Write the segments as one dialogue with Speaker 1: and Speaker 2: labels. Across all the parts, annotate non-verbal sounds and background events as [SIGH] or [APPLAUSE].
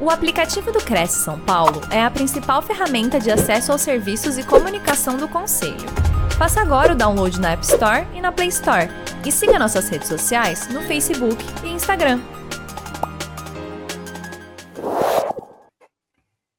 Speaker 1: O aplicativo do Cresce São Paulo é a principal ferramenta de acesso aos serviços e comunicação do Conselho. Faça agora o download na App Store e na Play Store. E siga nossas redes sociais no Facebook e Instagram.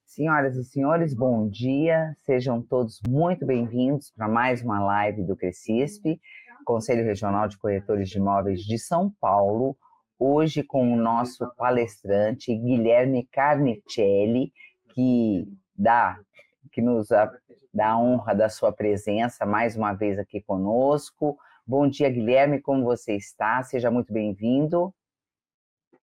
Speaker 2: Senhoras e senhores, bom dia. Sejam todos muito bem-vindos para mais uma live do Crescisp, Conselho Regional de Corretores de Imóveis de São Paulo hoje com o nosso palestrante Guilherme Carnicelli, que dá, que nos dá a honra da sua presença mais uma vez aqui conosco. Bom dia, Guilherme, como você está? Seja muito bem-vindo.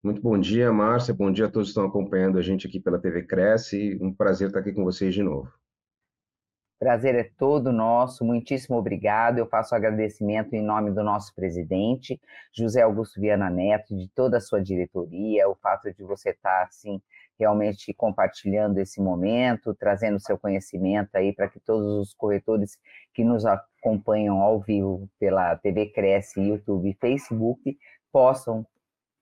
Speaker 3: Muito bom dia, Márcia. Bom dia a todos que estão acompanhando a gente aqui pela TV Cresce. Um prazer estar aqui com vocês de novo.
Speaker 2: Prazer é todo nosso, muitíssimo obrigado. Eu faço agradecimento em nome do nosso presidente, José Augusto Viana Neto, de toda a sua diretoria, o fato de você estar, assim, realmente compartilhando esse momento, trazendo seu conhecimento aí para que todos os corretores que nos acompanham ao vivo pela TV Cresce, YouTube e Facebook possam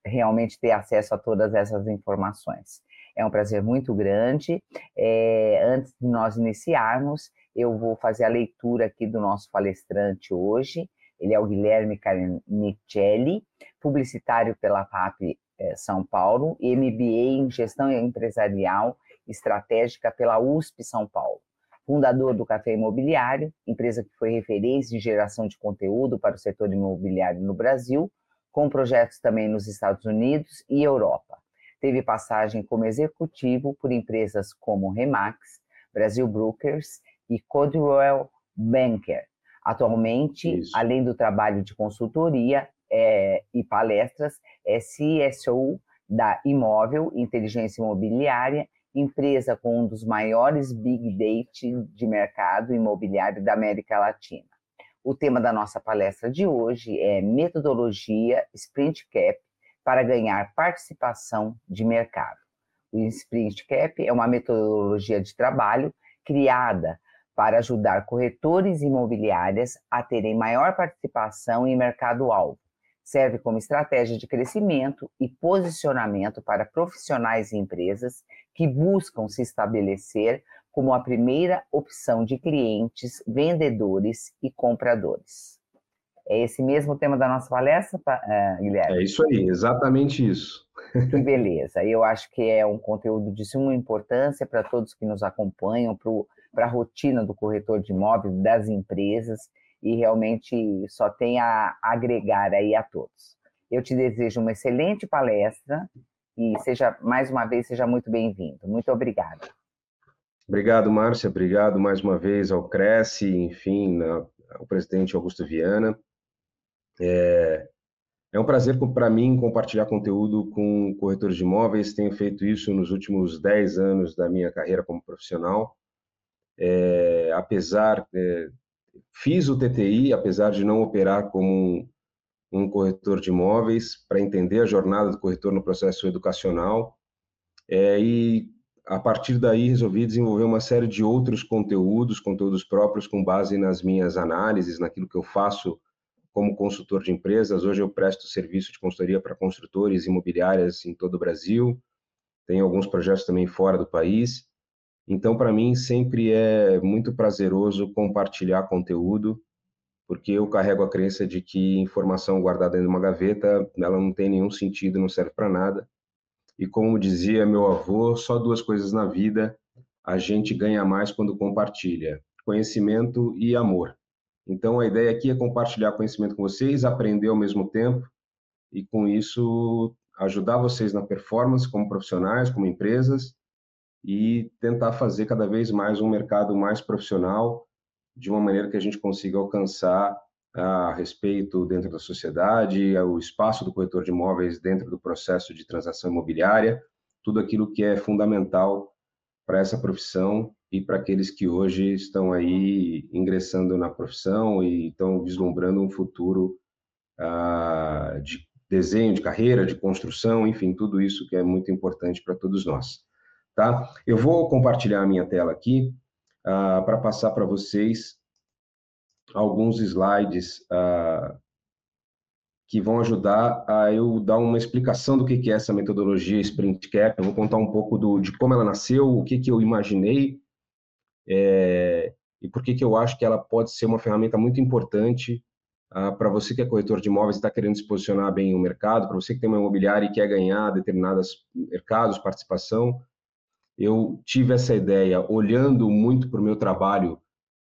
Speaker 2: realmente ter acesso a todas essas informações. É um prazer muito grande. É, antes de nós iniciarmos, eu vou fazer a leitura aqui do nosso palestrante hoje. Ele é o Guilherme Carnicelli, publicitário pela FAP eh, São Paulo e MBA em Gestão Empresarial Estratégica pela USP São Paulo. Fundador do Café Imobiliário, empresa que foi referência de geração de conteúdo para o setor imobiliário no Brasil, com projetos também nos Estados Unidos e Europa. Teve passagem como executivo por empresas como Remax, Brasil Brokers e Codwell Banker. Atualmente, Isso. além do trabalho de consultoria é, e palestras, é CSO da Imóvel Inteligência Imobiliária, empresa com um dos maiores big data de mercado imobiliário da América Latina. O tema da nossa palestra de hoje é metodologia Sprint Cap para ganhar participação de mercado. O Sprint Cap é uma metodologia de trabalho criada para ajudar corretores imobiliárias a terem maior participação em mercado-alvo. Serve como estratégia de crescimento e posicionamento para profissionais e empresas que buscam se estabelecer como a primeira opção de clientes, vendedores e compradores. É esse mesmo o tema da nossa palestra, uh, Guilherme?
Speaker 3: É isso aí, exatamente isso.
Speaker 2: Que beleza. Eu acho que é um conteúdo de suma importância para todos que nos acompanham, para o para a rotina do corretor de imóveis, das empresas, e realmente só tem a agregar aí a todos. Eu te desejo uma excelente palestra e seja, mais uma vez, seja muito bem-vindo. Muito obrigada.
Speaker 3: Obrigado, Márcia. Obrigado mais uma vez ao Cresce, enfim, ao presidente Augusto Viana. É, é um prazer para mim compartilhar conteúdo com corretores de imóveis. Tenho feito isso nos últimos 10 anos da minha carreira como profissional é, apesar, é, fiz o TTI, apesar de não operar como um, corretor de imóveis, para entender a jornada do corretor no processo educacional, é, e a partir daí resolvi desenvolver uma série de outros conteúdos, conteúdos próprios com base nas minhas análises, naquilo que eu faço como consultor de empresas. Hoje eu presto serviço de consultoria para construtores imobiliárias em todo o Brasil, tenho alguns projetos também fora do país, então, para mim, sempre é muito prazeroso compartilhar conteúdo, porque eu carrego a crença de que informação guardada dentro de uma gaveta, ela não tem nenhum sentido, não serve para nada. E como dizia meu avô, só duas coisas na vida a gente ganha mais quando compartilha: conhecimento e amor. Então, a ideia aqui é compartilhar conhecimento com vocês, aprender ao mesmo tempo e, com isso, ajudar vocês na performance como profissionais, como empresas e tentar fazer cada vez mais um mercado mais profissional, de uma maneira que a gente consiga alcançar a respeito dentro da sociedade, o espaço do corretor de imóveis dentro do processo de transação imobiliária, tudo aquilo que é fundamental para essa profissão e para aqueles que hoje estão aí ingressando na profissão e estão vislumbrando um futuro ah, de desenho de carreira, de construção, enfim, tudo isso que é muito importante para todos nós. Tá? Eu vou compartilhar a minha tela aqui uh, para passar para vocês alguns slides uh, que vão ajudar a eu dar uma explicação do que é essa metodologia Sprint Cap. Eu vou contar um pouco do, de como ela nasceu, o que, que eu imaginei é, e por que, que eu acho que ela pode ser uma ferramenta muito importante ah, para você que é corretor de imóveis e está querendo se posicionar bem no mercado, para você que tem uma imobiliária e quer ganhar determinados mercados, participação. Eu tive essa ideia olhando muito para o meu trabalho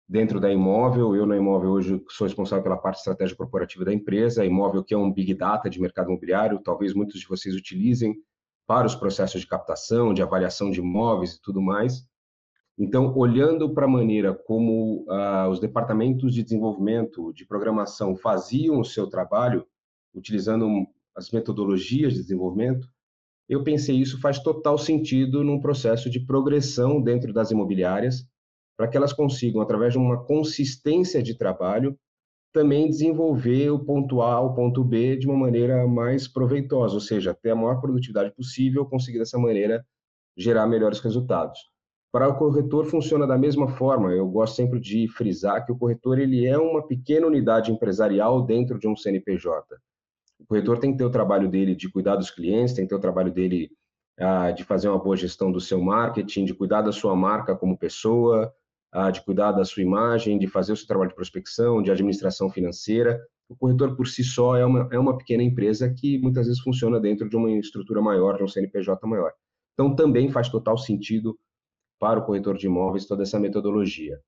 Speaker 3: dentro da imóvel. Eu, na imóvel, hoje sou responsável pela parte estratégia corporativa da empresa. A imóvel, que é um big data de mercado imobiliário, talvez muitos de vocês utilizem para os processos de captação, de avaliação de imóveis e tudo mais. Então, olhando para a maneira como ah, os departamentos de desenvolvimento, de programação faziam o seu trabalho, utilizando as metodologias de desenvolvimento, eu pensei isso faz total sentido num processo de progressão dentro das imobiliárias, para que elas consigam, através de uma consistência de trabalho, também desenvolver o ponto A ao ponto B de uma maneira mais proveitosa, ou seja, ter a maior produtividade possível, conseguir dessa maneira gerar melhores resultados. Para o corretor funciona da mesma forma. Eu gosto sempre de frisar que o corretor ele é uma pequena unidade empresarial dentro de um CNPJ. O corretor tem que ter o trabalho dele de cuidar dos clientes, tem que ter o trabalho dele ah, de fazer uma boa gestão do seu marketing, de cuidar da sua marca como pessoa, ah, de cuidar da sua imagem, de fazer o seu trabalho de prospecção, de administração financeira. O corretor por si só é uma, é uma pequena empresa que muitas vezes funciona dentro de uma estrutura maior, de um CNPJ maior. Então, também faz total sentido para o corretor de imóveis toda essa metodologia.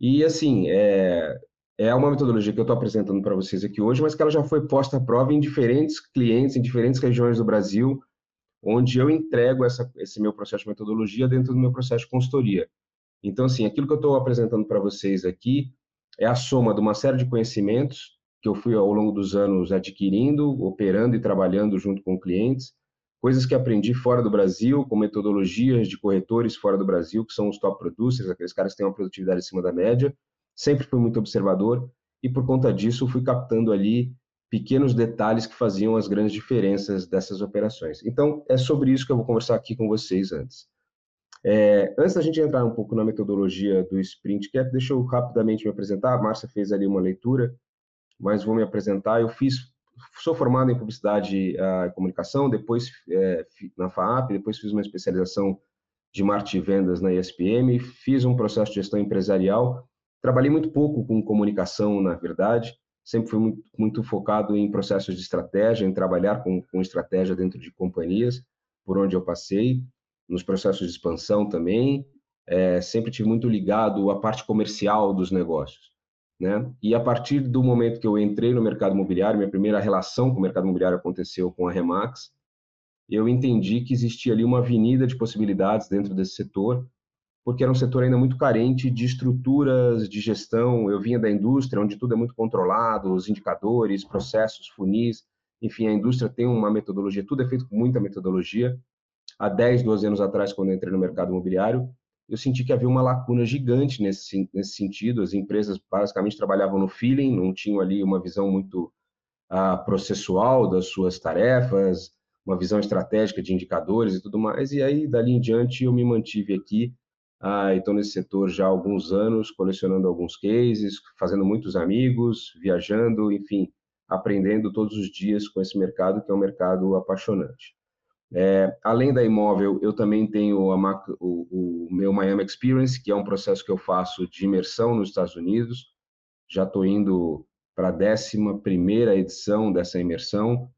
Speaker 3: E, assim, é, é uma metodologia que eu estou apresentando para vocês aqui hoje, mas que ela já foi posta à prova em diferentes clientes, em diferentes regiões do Brasil, onde eu entrego essa, esse meu processo de metodologia dentro do meu processo de consultoria. Então, assim, aquilo que eu estou apresentando para vocês aqui é a soma de uma série de conhecimentos que eu fui ao longo dos anos adquirindo, operando e trabalhando junto com clientes, coisas que aprendi fora do Brasil, com metodologias de corretores fora do Brasil, que são os top producers, aqueles caras que têm uma produtividade acima da média. Sempre fui muito observador e, por conta disso, fui captando ali pequenos detalhes que faziam as grandes diferenças dessas operações. Então, é sobre isso que eu vou conversar aqui com vocês antes. É, antes da gente entrar um pouco na metodologia do Sprint Cap, deixa eu rapidamente me apresentar. A Márcia fez ali uma leitura, mas vou me apresentar. Eu fiz, sou formado em publicidade e comunicação, depois é, na FAAP, depois fiz uma especialização de marketing e vendas na ESPM, fiz um processo de gestão empresarial. Trabalhei muito pouco com comunicação, na verdade, sempre fui muito, muito focado em processos de estratégia, em trabalhar com, com estratégia dentro de companhias, por onde eu passei nos processos de expansão também, é, sempre tive muito ligado à parte comercial dos negócios. Né? E a partir do momento que eu entrei no mercado imobiliário, minha primeira relação com o mercado imobiliário aconteceu com a Remax, eu entendi que existia ali uma avenida de possibilidades dentro desse setor, porque era um setor ainda muito carente de estruturas de gestão. Eu vinha da indústria, onde tudo é muito controlado, os indicadores, processos, funis, enfim, a indústria tem uma metodologia, tudo é feito com muita metodologia, há 10, 12 anos atrás, quando entrei no mercado imobiliário, eu senti que havia uma lacuna gigante nesse, nesse sentido. As empresas basicamente trabalhavam no feeling, não tinham ali uma visão muito uh, processual das suas tarefas, uma visão estratégica de indicadores e tudo mais. E aí, dali em diante, eu me mantive aqui. Uh, estou nesse setor já há alguns anos, colecionando alguns cases, fazendo muitos amigos, viajando, enfim, aprendendo todos os dias com esse mercado, que é um mercado apaixonante. É, além da imóvel, eu também tenho a, o, o, meu Miami Experience, que é um processo que eu faço de imersão nos Estados Unidos. Já estou indo para a 11 edição dessa imersão.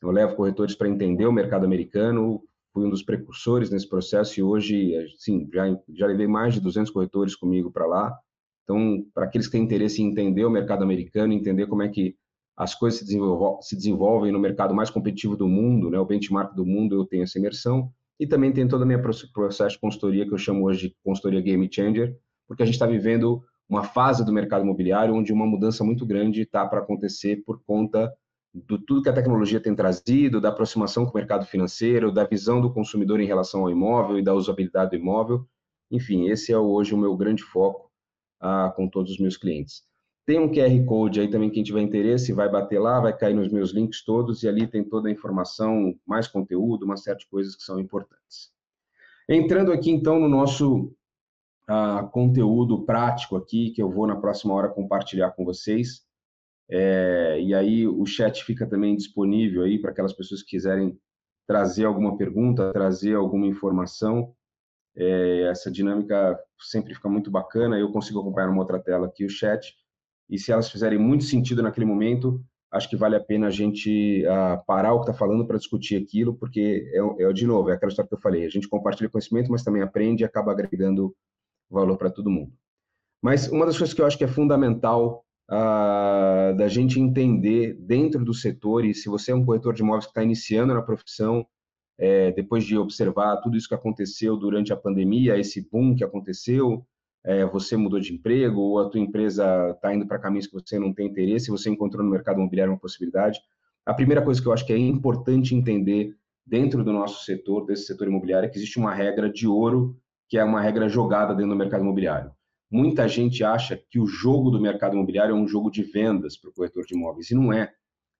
Speaker 3: Eu levo corretores para entender o mercado americano, fui um dos precursores nesse processo e hoje, sim, já, já levei mais de 200 corretores comigo para lá. Então, para aqueles que têm interesse em entender o mercado americano, entender como é que as coisas se, se desenvolvem no mercado mais competitivo do mundo, né, o benchmark do mundo, eu tenho essa imersão, e também tem toda a minha processo de consultoria, que eu chamo hoje de consultoria game changer, porque a gente está vivendo uma fase do mercado imobiliário onde uma mudança muito grande está para acontecer por conta do tudo que a tecnologia tem trazido, da aproximação com o mercado financeiro, da visão do consumidor em relação ao imóvel e da usabilidade do imóvel. Enfim, esse é hoje o meu grande foco ah, com todos os meus clientes. Tem um QR Code aí também, quem tiver interesse vai bater lá, vai cair nos meus links todos e ali tem toda a informação, mais conteúdo, uma série de coisas que são importantes. Entrando aqui então no nosso uh, conteúdo prático aqui, que eu vou na próxima hora compartilhar com vocês. É, e aí o chat fica também disponível aí para aquelas pessoas que quiserem trazer alguma pergunta, trazer alguma informação. É, essa dinâmica sempre fica muito bacana. Eu consigo acompanhar numa outra tela aqui o chat. E se elas fizerem muito sentido naquele momento, acho que vale a pena a gente uh, parar o que está falando para discutir aquilo, porque é, é, de novo, é aquela história que eu falei. A gente compartilha conhecimento, mas também aprende e acaba agregando valor para todo mundo. Mas uma das coisas que eu acho que é fundamental uh, da gente entender dentro do setor, e se você é um corretor de imóveis que está iniciando na profissão, é, depois de observar tudo isso que aconteceu durante a pandemia, esse boom que aconteceu, é, você mudou de emprego ou a tua empresa está indo para caminhos que você não tem interesse, você encontrou no mercado imobiliário uma possibilidade. A primeira coisa que eu acho que é importante entender dentro do nosso setor, desse setor imobiliário, é que existe uma regra de ouro, que é uma regra jogada dentro do mercado imobiliário. Muita gente acha que o jogo do mercado imobiliário é um jogo de vendas para o corretor de imóveis, e não é.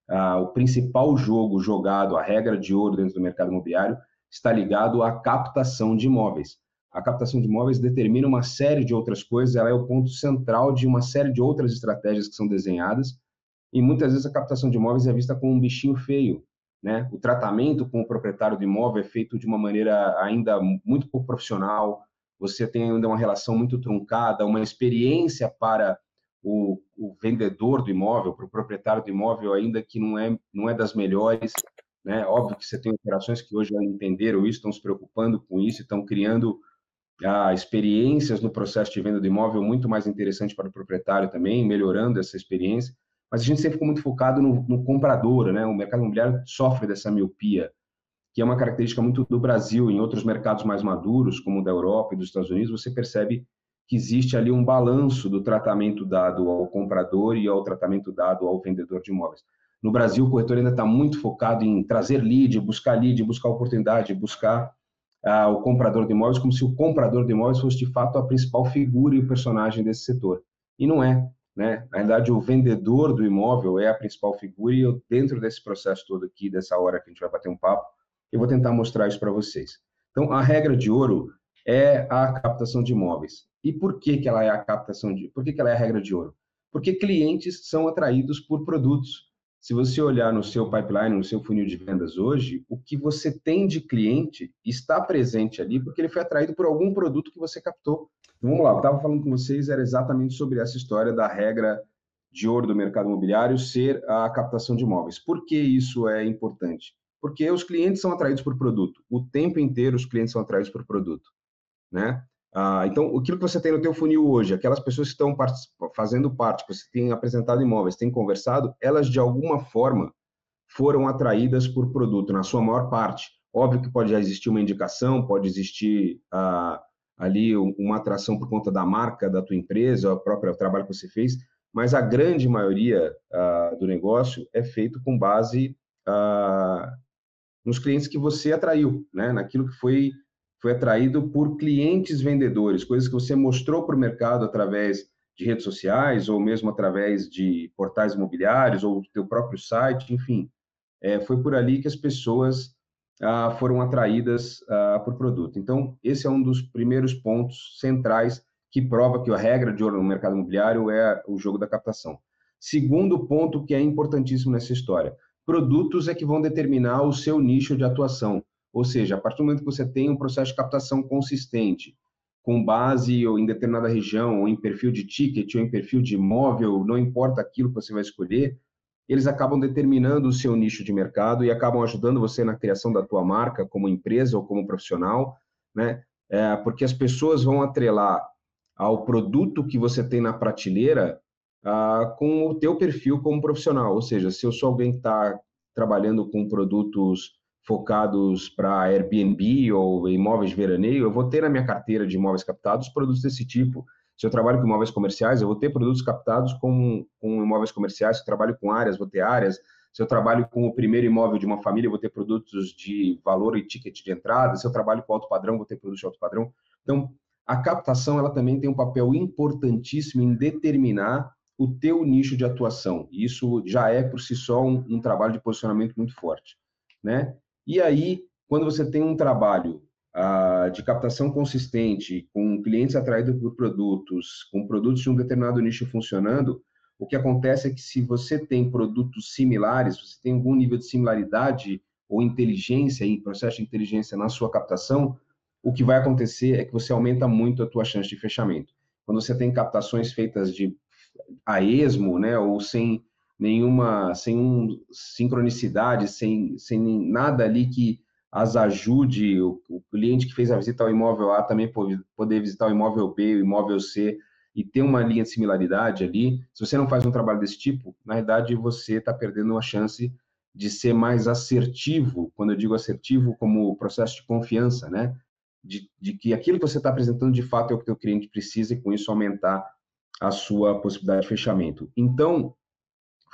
Speaker 3: Ah, o principal jogo jogado, a regra de ouro dentro do mercado imobiliário, está ligado à captação de imóveis a captação de imóveis determina uma série de outras coisas, ela é o ponto central de uma série de outras estratégias que são desenhadas, e muitas vezes a captação de imóveis é vista como um bichinho feio. Né? O tratamento com o proprietário do imóvel é feito de uma maneira ainda muito pouco profissional, você tem ainda uma relação muito truncada, uma experiência para o, o vendedor do imóvel, para o proprietário do imóvel, ainda que não é, não é das melhores. Né? Óbvio que você tem operações que hoje entenderam isso, estão se preocupando com isso, estão criando a experiências no processo de venda do imóvel muito mais interessante para o proprietário também, melhorando essa experiência. Mas a gente sempre ficou muito focado no, no comprador, né? O mercado imobiliário sofre dessa miopia, que é uma característica muito do Brasil. Em outros mercados mais maduros, como o da Europa e dos Estados Unidos, você percebe que existe ali um balanço do tratamento dado ao comprador e ao tratamento dado ao vendedor de imóveis. No Brasil, o corretor ainda está muito focado em trazer lead, buscar lead, buscar oportunidade, buscar ah, o comprador de imóveis como se o comprador de imóveis fosse de fato a principal figura e o personagem desse setor. E não é. Né? Na verdade, o vendedor do imóvel é a principal figura e eu, dentro desse processo todo aqui, dessa hora que a gente vai bater um papo, eu vou tentar mostrar isso para vocês. Então, a regra de ouro é a captação de imóveis. E por que, que ela é a captação de... Por que, que ela é a regra de ouro? Porque clientes são atraídos por produtos. Se você olhar no seu pipeline, no seu funil de vendas hoje, o que você tem de cliente está presente ali porque ele foi atraído por algum produto que você captou. Então, vamos lá, eu estava falando com vocês, era exatamente sobre essa história da regra de ouro do mercado imobiliário ser a captação de imóveis. Por que isso é importante? Porque os clientes são atraídos por produto. O tempo inteiro os clientes são atraídos por produto, né? Ah, então, aquilo que você tem no teu funil hoje, aquelas pessoas que estão fazendo parte, que você tem apresentado imóveis, tem conversado, elas de alguma forma foram atraídas por produto, na sua maior parte. Óbvio que pode já existir uma indicação, pode existir ah, ali uma atração por conta da marca da tua empresa, o próprio trabalho que você fez, mas a grande maioria ah, do negócio é feito com base ah, nos clientes que você atraiu, né? naquilo que foi foi atraído por clientes vendedores, coisas que você mostrou para o mercado através de redes sociais ou mesmo através de portais imobiliários ou do teu próprio site, enfim. É, foi por ali que as pessoas ah, foram atraídas ah, por produto. Então, esse é um dos primeiros pontos centrais que prova que a regra de ouro no mercado imobiliário é o jogo da captação. Segundo ponto que é importantíssimo nessa história, produtos é que vão determinar o seu nicho de atuação. Ou seja, a partir do momento que você tem um processo de captação consistente, com base ou em determinada região, ou em perfil de ticket, ou em perfil de imóvel, não importa aquilo que você vai escolher, eles acabam determinando o seu nicho de mercado e acabam ajudando você na criação da tua marca como empresa ou como profissional, né? É, porque as pessoas vão atrelar ao produto que você tem na prateleira ah, com o teu perfil como profissional. Ou seja, se eu sou alguém que está trabalhando com produtos focados para Airbnb ou imóveis de veraneio, eu vou ter na minha carteira de imóveis captados produtos desse tipo. Se eu trabalho com imóveis comerciais, eu vou ter produtos captados com, com imóveis comerciais. Se eu trabalho com áreas, vou ter áreas. Se eu trabalho com o primeiro imóvel de uma família, eu vou ter produtos de valor e ticket de entrada. Se eu trabalho com alto padrão, vou ter produtos de alto padrão. Então, a captação ela também tem um papel importantíssimo em determinar o teu nicho de atuação. E isso já é por si só um, um trabalho de posicionamento muito forte, né? E aí, quando você tem um trabalho ah, de captação consistente, com clientes atraídos por produtos, com produtos de um determinado nicho funcionando, o que acontece é que se você tem produtos similares, você tem algum nível de similaridade ou inteligência em processo de inteligência na sua captação, o que vai acontecer é que você aumenta muito a tua chance de fechamento. Quando você tem captações feitas de a esmo, né, ou sem nenhuma, sem um, sincronicidade, sem, sem nada ali que as ajude o, o, cliente que fez a visita ao imóvel A também poder visitar o imóvel B, o imóvel C e ter uma linha de similaridade ali. Se você não faz um trabalho desse tipo, na verdade você está perdendo uma chance de ser mais assertivo. Quando eu digo assertivo, como processo de confiança, né? De, de que aquilo que você está apresentando de fato é o que o cliente precisa e com isso aumentar a sua possibilidade de fechamento. Então,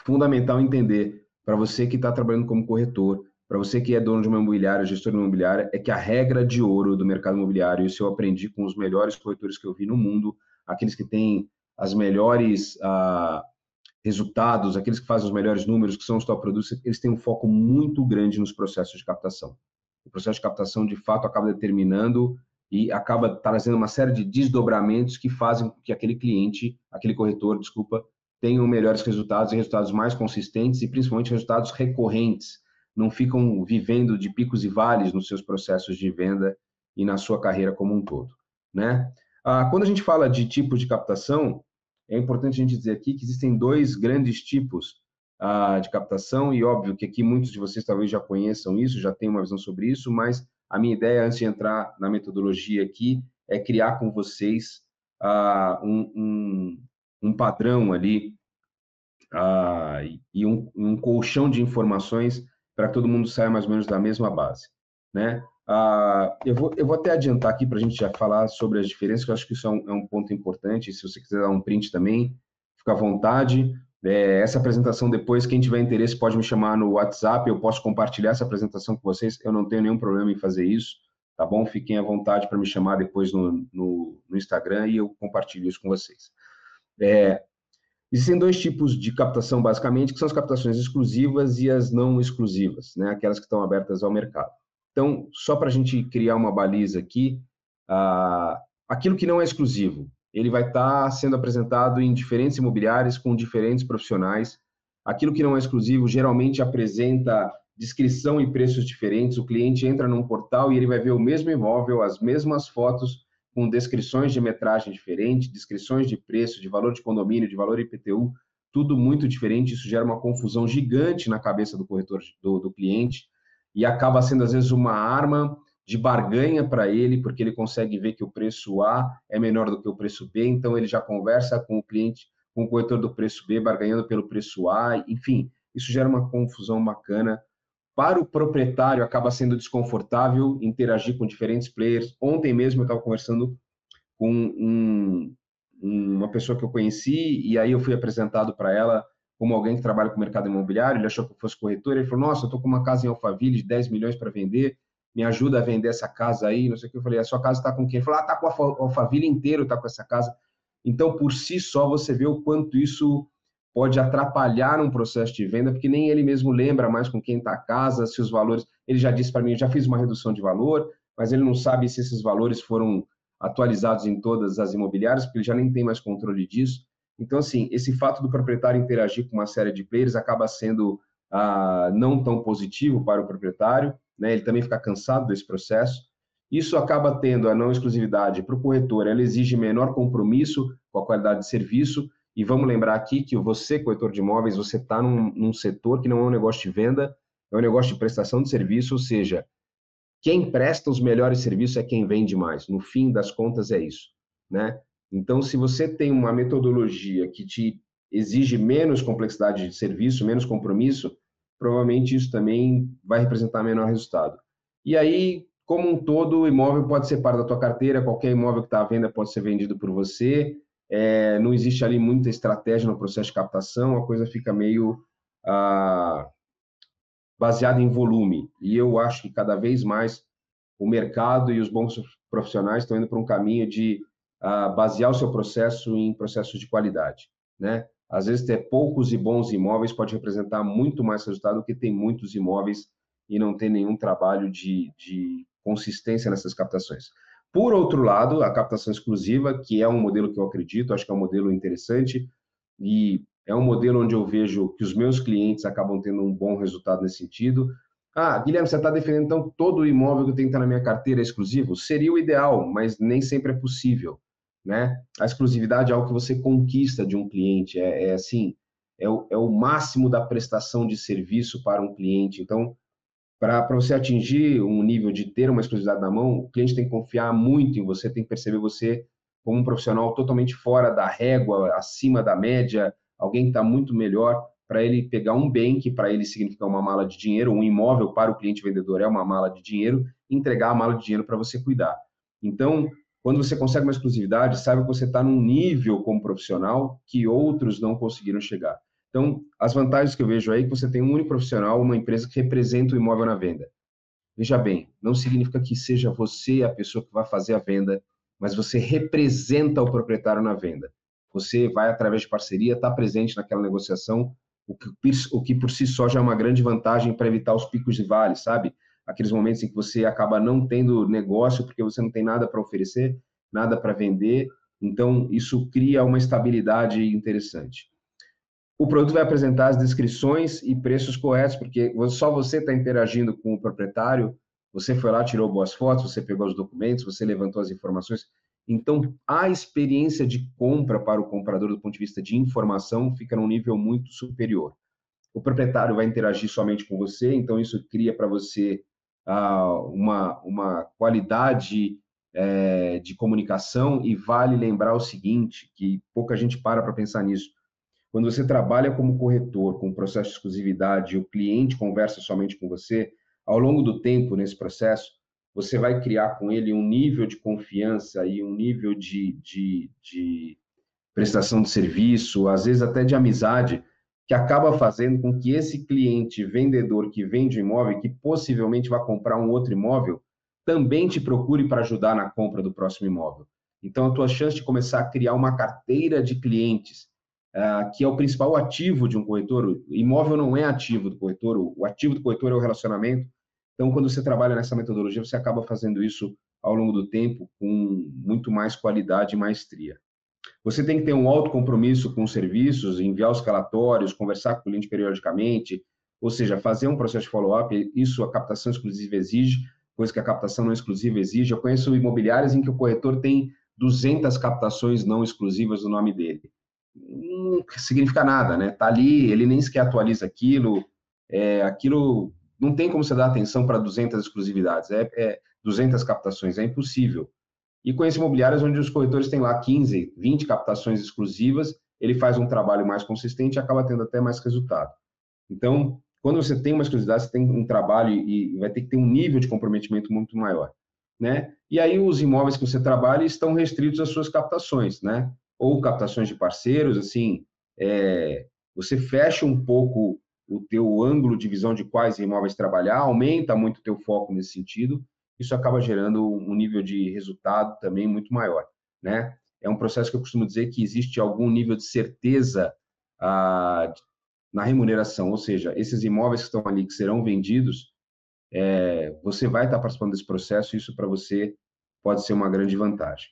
Speaker 3: fundamental entender para você que está trabalhando como corretor, para você que é dono de uma imobiliária, gestor de uma imobiliária, é que a regra de ouro do mercado imobiliário, isso eu aprendi com os melhores corretores que eu vi no mundo, aqueles que têm as melhores ah, resultados, aqueles que fazem os melhores números, que são os top produtos, eles têm um foco muito grande nos processos de captação. O processo de captação, de fato, acaba determinando e acaba trazendo uma série de desdobramentos que fazem com que aquele cliente, aquele corretor, desculpa, tenham melhores resultados e resultados mais consistentes e principalmente resultados recorrentes. Não ficam vivendo de picos e vales nos seus processos de venda e na sua carreira como um todo, né? Ah, quando a gente fala de tipos de captação, é importante a gente dizer aqui que existem dois grandes tipos ah, de captação e óbvio que aqui muitos de vocês talvez já conheçam isso, já tenham uma visão sobre isso, mas a minha ideia antes de entrar na metodologia aqui é criar com vocês ah, um, um, um padrão ali ah, e um, um, colchão de informações para que todo mundo saia mais ou menos da mesma base, né? Ah, eu, vou, eu vou até adiantar aqui para a gente já falar sobre as diferenças, que eu acho que isso é um, é um ponto importante. Se você quiser dar um print também, fica à vontade. É, essa apresentação depois, quem tiver interesse pode me chamar no WhatsApp, eu posso compartilhar essa apresentação com vocês, eu não tenho nenhum problema em fazer isso, tá bom? Fiquem à vontade para me chamar depois no, no, no, Instagram e eu compartilho isso com vocês. É, existem dois tipos de captação, basicamente, que são as captações exclusivas e as não exclusivas, né? aquelas que estão abertas ao mercado. Então, só para a gente criar uma baliza aqui, ah, aquilo que não é exclusivo, ele vai estar tá sendo apresentado em diferentes imobiliários com diferentes profissionais. Aquilo que não é exclusivo geralmente apresenta descrição e preços diferentes. O cliente entra num portal e ele vai ver o mesmo imóvel, as mesmas fotos, com descrições de metragem diferente, descrições de preço, de valor de condomínio, de valor IPTU, tudo muito diferente. Isso gera uma confusão gigante na cabeça do corretor, do, do cliente, e acaba sendo, às vezes, uma arma de barganha para ele, porque ele consegue ver que o preço A é menor do que o preço B, então ele já conversa com o cliente, com o corretor do preço B, barganhando pelo preço A, enfim, isso gera uma confusão bacana para o proprietário, acaba sendo desconfortável interagir com diferentes players. Ontem mesmo eu estava conversando com um, uma pessoa que eu conheci, e aí eu fui apresentado para ela como alguém que trabalha com o mercado imobiliário, ele achou que eu fosse corretor, ele falou, nossa, eu estou com uma casa em Alphaville de 10 milhões para vender, me ajuda a vender essa casa aí, não sei o que, eu falei, a sua casa está com quem? Ele ah, está com a Alphaville inteiro, está com essa casa. Então, por si só, você vê o quanto isso pode atrapalhar um processo de venda, porque nem ele mesmo lembra mais com quem está a casa, se os valores. Ele já disse para mim, já fiz uma redução de valor, mas ele não sabe se esses valores foram atualizados em todas as imobiliárias, porque ele já nem tem mais controle disso. Então, assim, esse fato do proprietário interagir com uma série de players acaba sendo ah, não tão positivo para o proprietário, né? ele também fica cansado desse processo. Isso acaba tendo a não exclusividade para o corretor, ela exige menor compromisso com a qualidade de serviço, e vamos lembrar aqui que você, corretor de imóveis, você está num, num, setor que não é um negócio de venda, é um negócio de prestação de serviço, ou seja, quem presta os melhores serviços é quem vende mais. No fim das contas, é isso. Né? Então, se você tem uma metodologia que te exige menos complexidade de serviço, menos compromisso, provavelmente isso também vai representar menor resultado. E aí, como um todo, o imóvel pode ser parte da tua carteira, qualquer imóvel que está à venda pode ser vendido por você, é, não existe ali muita estratégia no processo de captação, a coisa fica meio ah, baseada em volume. E eu acho que cada vez mais o mercado e os bons profissionais estão indo para um caminho de ah, basear o seu processo em processos de qualidade. Né? Às vezes, ter poucos e bons imóveis pode representar muito mais resultado do que ter muitos imóveis e não ter nenhum trabalho de, de consistência nessas captações. Por outro lado, a captação exclusiva, que é um modelo que eu acredito, acho que é um modelo interessante, e É um modelo onde eu vejo que os meus clientes acabam tendo um bom resultado nesse sentido. Ah, Guilherme, você está defendendo então todo o imóvel que tenho que estar na minha carteira exclusivo? Seria o ideal, mas nem sempre é possível. Né? A exclusividade é algo que você conquista de um cliente, é, é assim, é o, é o máximo da prestação de serviço para um cliente. Então, para você atingir um nível de ter uma exclusividade na mão, o cliente tem que confiar muito em você, tem que perceber você como um profissional totalmente fora da régua, acima da média, alguém que está muito melhor para ele pegar um bem que para ele significa uma mala de dinheiro, um imóvel para o cliente vendedor é uma mala de dinheiro, entregar a mala de dinheiro para você cuidar. Então, quando você consegue uma exclusividade, saiba que você está num nível como profissional que outros não conseguiram chegar. Então, as vantagens que eu vejo aí é que você tem um único profissional, uma empresa que representa o imóvel na venda. Veja bem, não significa que seja você a pessoa que vai fazer a venda, mas você representa o proprietário na venda. Você vai, através de parceria, estar tá presente naquela negociação, o que, o que por si só já é uma grande vantagem para evitar os picos de vale, sabe? Aqueles momentos em que você acaba não tendo negócio porque você não tem nada para oferecer, nada para vender. Então, isso cria uma estabilidade interessante o produto vai apresentar as descrições e preços corretos, porque só você está interagindo com o proprietário, você foi lá, tirou boas fotos, você pegou os documentos, você levantou as informações. Então, a experiência de compra para o comprador, do ponto de vista de informação, fica num nível muito superior. O proprietário vai interagir somente com você, então isso cria para você uma, uma qualidade é, de comunicação e vale lembrar o seguinte, que pouca gente para para pensar nisso. Quando você trabalha como corretor, com processo de exclusividade, e o cliente conversa somente com você, ao longo do tempo nesse processo, você vai criar com ele um nível de confiança e um nível de, de, de prestação de serviço, às vezes até de amizade, que acaba fazendo com que esse cliente vendedor que vende imóvel, que possivelmente vai comprar um outro imóvel, também te procure para ajudar na compra do próximo imóvel. Então, a tua chance de começar a criar uma carteira de clientes uh, que é o principal ativo de um corretor. O imóvel não é ativo do corretor, o ativo do corretor é o relacionamento. Então, quando você trabalha nessa metodologia, você acaba fazendo isso ao longo do tempo com muito mais qualidade e maestria. Você tem que ter um alto compromisso com os serviços, enviar os calatórios, conversar com o cliente periodicamente, ou seja, fazer um processo de follow-up. Isso a captação exclusiva exige, coisa que a captação não exclusiva exige. Eu conheço imobiliárias em que o corretor tem 200 captações não exclusivas no nome dele não significa nada, né? Tá ali, ele nem sequer atualiza aquilo, é, aquilo não tem como você dar atenção para 200 exclusividades, é, é 200 captações, é impossível. E conheço imobiliárias onde os corretores têm lá 15, 20 captações exclusivas, ele faz um trabalho mais consistente e acaba tendo até mais resultado. Então, quando você tem uma exclusividade, você tem um trabalho e vai ter que ter um nível de comprometimento muito maior, né? E aí os imóveis que você trabalha estão restritos às suas captações, né? ou captações de parceiros, assim, é, você fecha um pouco o teu ângulo de visão de quais imóveis trabalhar, aumenta muito o teu foco nesse sentido, isso acaba gerando um nível de resultado também muito maior, né? É um processo que eu costumo dizer que existe algum nível de certeza ah, na remuneração, ou seja, esses imóveis que estão ali que serão vendidos, é, você vai estar participando desse processo, isso para você pode ser uma grande vantagem.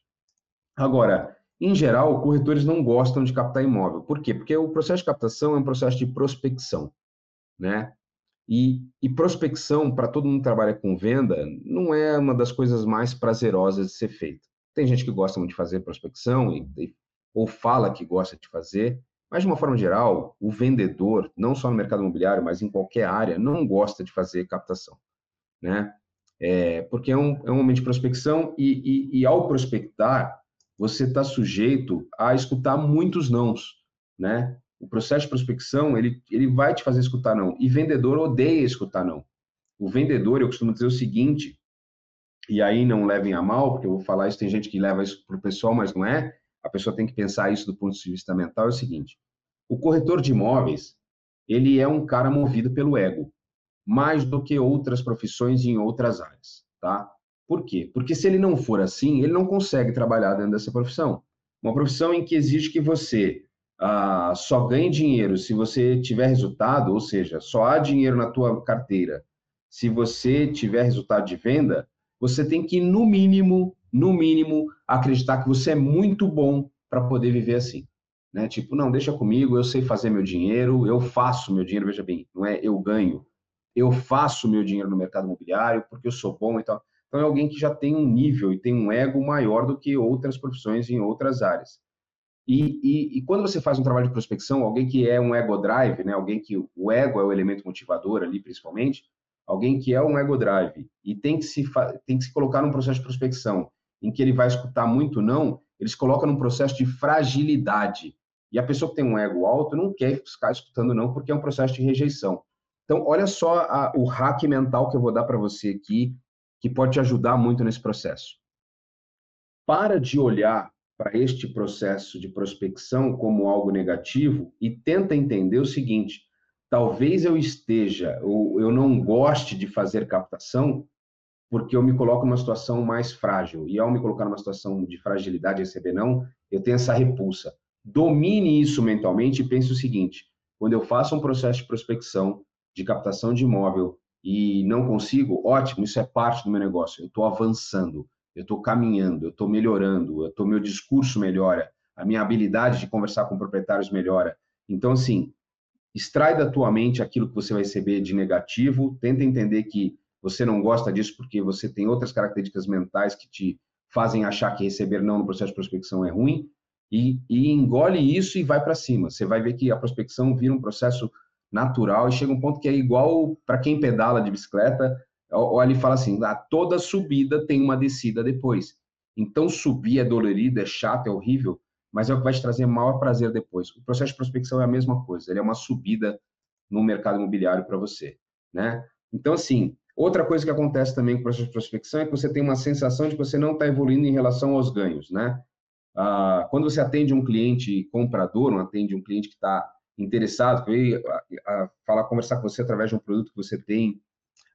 Speaker 3: Agora, em geral, corretores não gostam de captar imóvel. Por quê? Porque o processo de captação é um processo de prospecção, né? E, e prospecção, para todo mundo que trabalha com venda, não é uma das coisas mais prazerosas de ser feita. Tem gente que gosta muito de fazer prospecção e, e, ou fala que gosta de fazer, mas de uma forma geral, o vendedor, não só no mercado imobiliário, mas em qualquer área, não gosta de fazer captação, né? É, porque é um, é um momento de prospecção e, e, e ao prospectar, você está sujeito a escutar muitos nãos, né? O processo de prospecção, ele, ele vai te fazer escutar não. E vendedor odeia escutar não. O vendedor, eu costumo dizer o seguinte, e aí não levem a mal, porque eu vou falar isso, tem gente que leva isso para o pessoal, mas não é. A pessoa tem que pensar isso do ponto de vista mental, é o seguinte. O corretor de imóveis, ele é um cara movido pelo ego, mais do que outras profissões em outras áreas, tá? Por quê? Porque se ele não for assim, ele não consegue trabalhar dentro dessa profissão. Uma profissão em que exige que você ah, só ganhe dinheiro se você tiver resultado, ou seja, só há dinheiro na tua carteira se você tiver resultado de venda, você tem que, no mínimo, no mínimo, acreditar que você é muito bom para poder viver assim. né? Tipo, não, deixa comigo, eu sei fazer meu dinheiro, eu faço meu dinheiro, veja bem, não é eu ganho, eu faço meu dinheiro no mercado imobiliário porque eu sou bom e tal. Então é alguém que já tem um nível e tem um ego maior do que outras profissões em outras áreas. E, e, e, quando você faz um trabalho de prospecção, alguém que é um ego drive, né, alguém que o ego é o elemento motivador ali, principalmente, alguém que é um ego drive e tem que se, tem que se colocar num processo de prospecção em que ele vai escutar muito não, eles colocam num processo de fragilidade. E a pessoa que tem um ego alto não quer ficar escutando não, porque é um processo de rejeição. Então, olha só a, o hack mental que eu vou dar para você aqui, que pode te ajudar muito nesse processo. Para de olhar para este processo de prospecção como algo negativo e tenta entender o seguinte: talvez eu esteja ou eu não goste de fazer captação porque eu me coloco numa situação mais frágil. E ao me colocar numa situação de fragilidade, receber não, eu tenho essa repulsa. Domine isso mentalmente e pense o seguinte: quando eu faço um processo de prospecção, de captação de imóvel e não consigo, ótimo, isso é parte do meu negócio. Eu estou avançando, eu estou caminhando, eu estou melhorando, eu tô, meu discurso melhora, a minha habilidade de conversar com proprietários melhora. Então, assim, extrai da tua mente aquilo que você vai receber de negativo, tenta entender que você não gosta disso porque você tem outras características mentais que te fazem achar que receber não no processo de prospecção é ruim, e, e engole isso e vai para cima. Você vai ver que a prospecção vira um processo natural e chega um ponto que é igual para quem pedala de bicicleta, ou ele fala assim, ah, toda subida tem uma descida depois. Então subir é dolorido, é chato, é horrível, mas é o que vai te trazer maior prazer depois. O processo de prospecção é a mesma coisa, ele é uma subida no mercado imobiliário para você, né? Então assim, Outra coisa que acontece também com o processo de prospecção é que você tem uma sensação de que você não está evoluindo em relação aos ganhos, né? Ah, quando você atende um cliente comprador, não atende um cliente que está interessado, que veio a, a falar, conversar com você através de um produto que você tem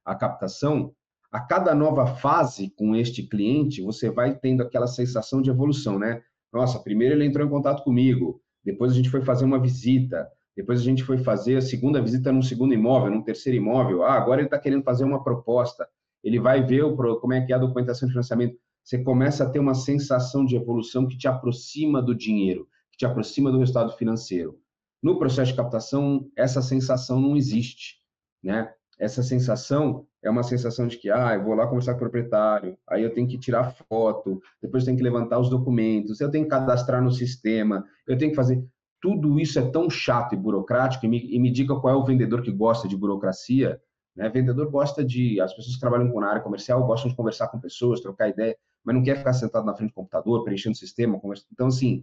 Speaker 3: a captação, a cada nova fase com este cliente, você vai tendo aquela sensação de evolução, né? Nossa, primeiro ele entrou em contato comigo, depois a gente foi fazer uma visita, depois a gente foi fazer a segunda visita num segundo imóvel, num terceiro imóvel. Ah, agora ele está querendo fazer uma proposta. Ele vai ver o, como é que é a documentação de financiamento. Você começa a ter uma sensação de evolução que te aproxima do dinheiro, que te aproxima do resultado financeiro. No processo de captação, essa sensação não existe, né? Essa sensação é uma sensação de que, ah, eu vou lá conversar com o proprietário, aí eu tenho que tirar foto, depois tenho que levantar os documentos, eu tenho que cadastrar no sistema, eu tenho que fazer tudo isso é tão chato e burocrático, e me, e me diga qual é o vendedor que gosta de burocracia. Né? Vendedor gosta de. As pessoas que trabalham com a área comercial gostam de conversar com pessoas, trocar ideia, mas não quer ficar sentado na frente do computador, preenchendo o sistema. Conversa... Então, assim,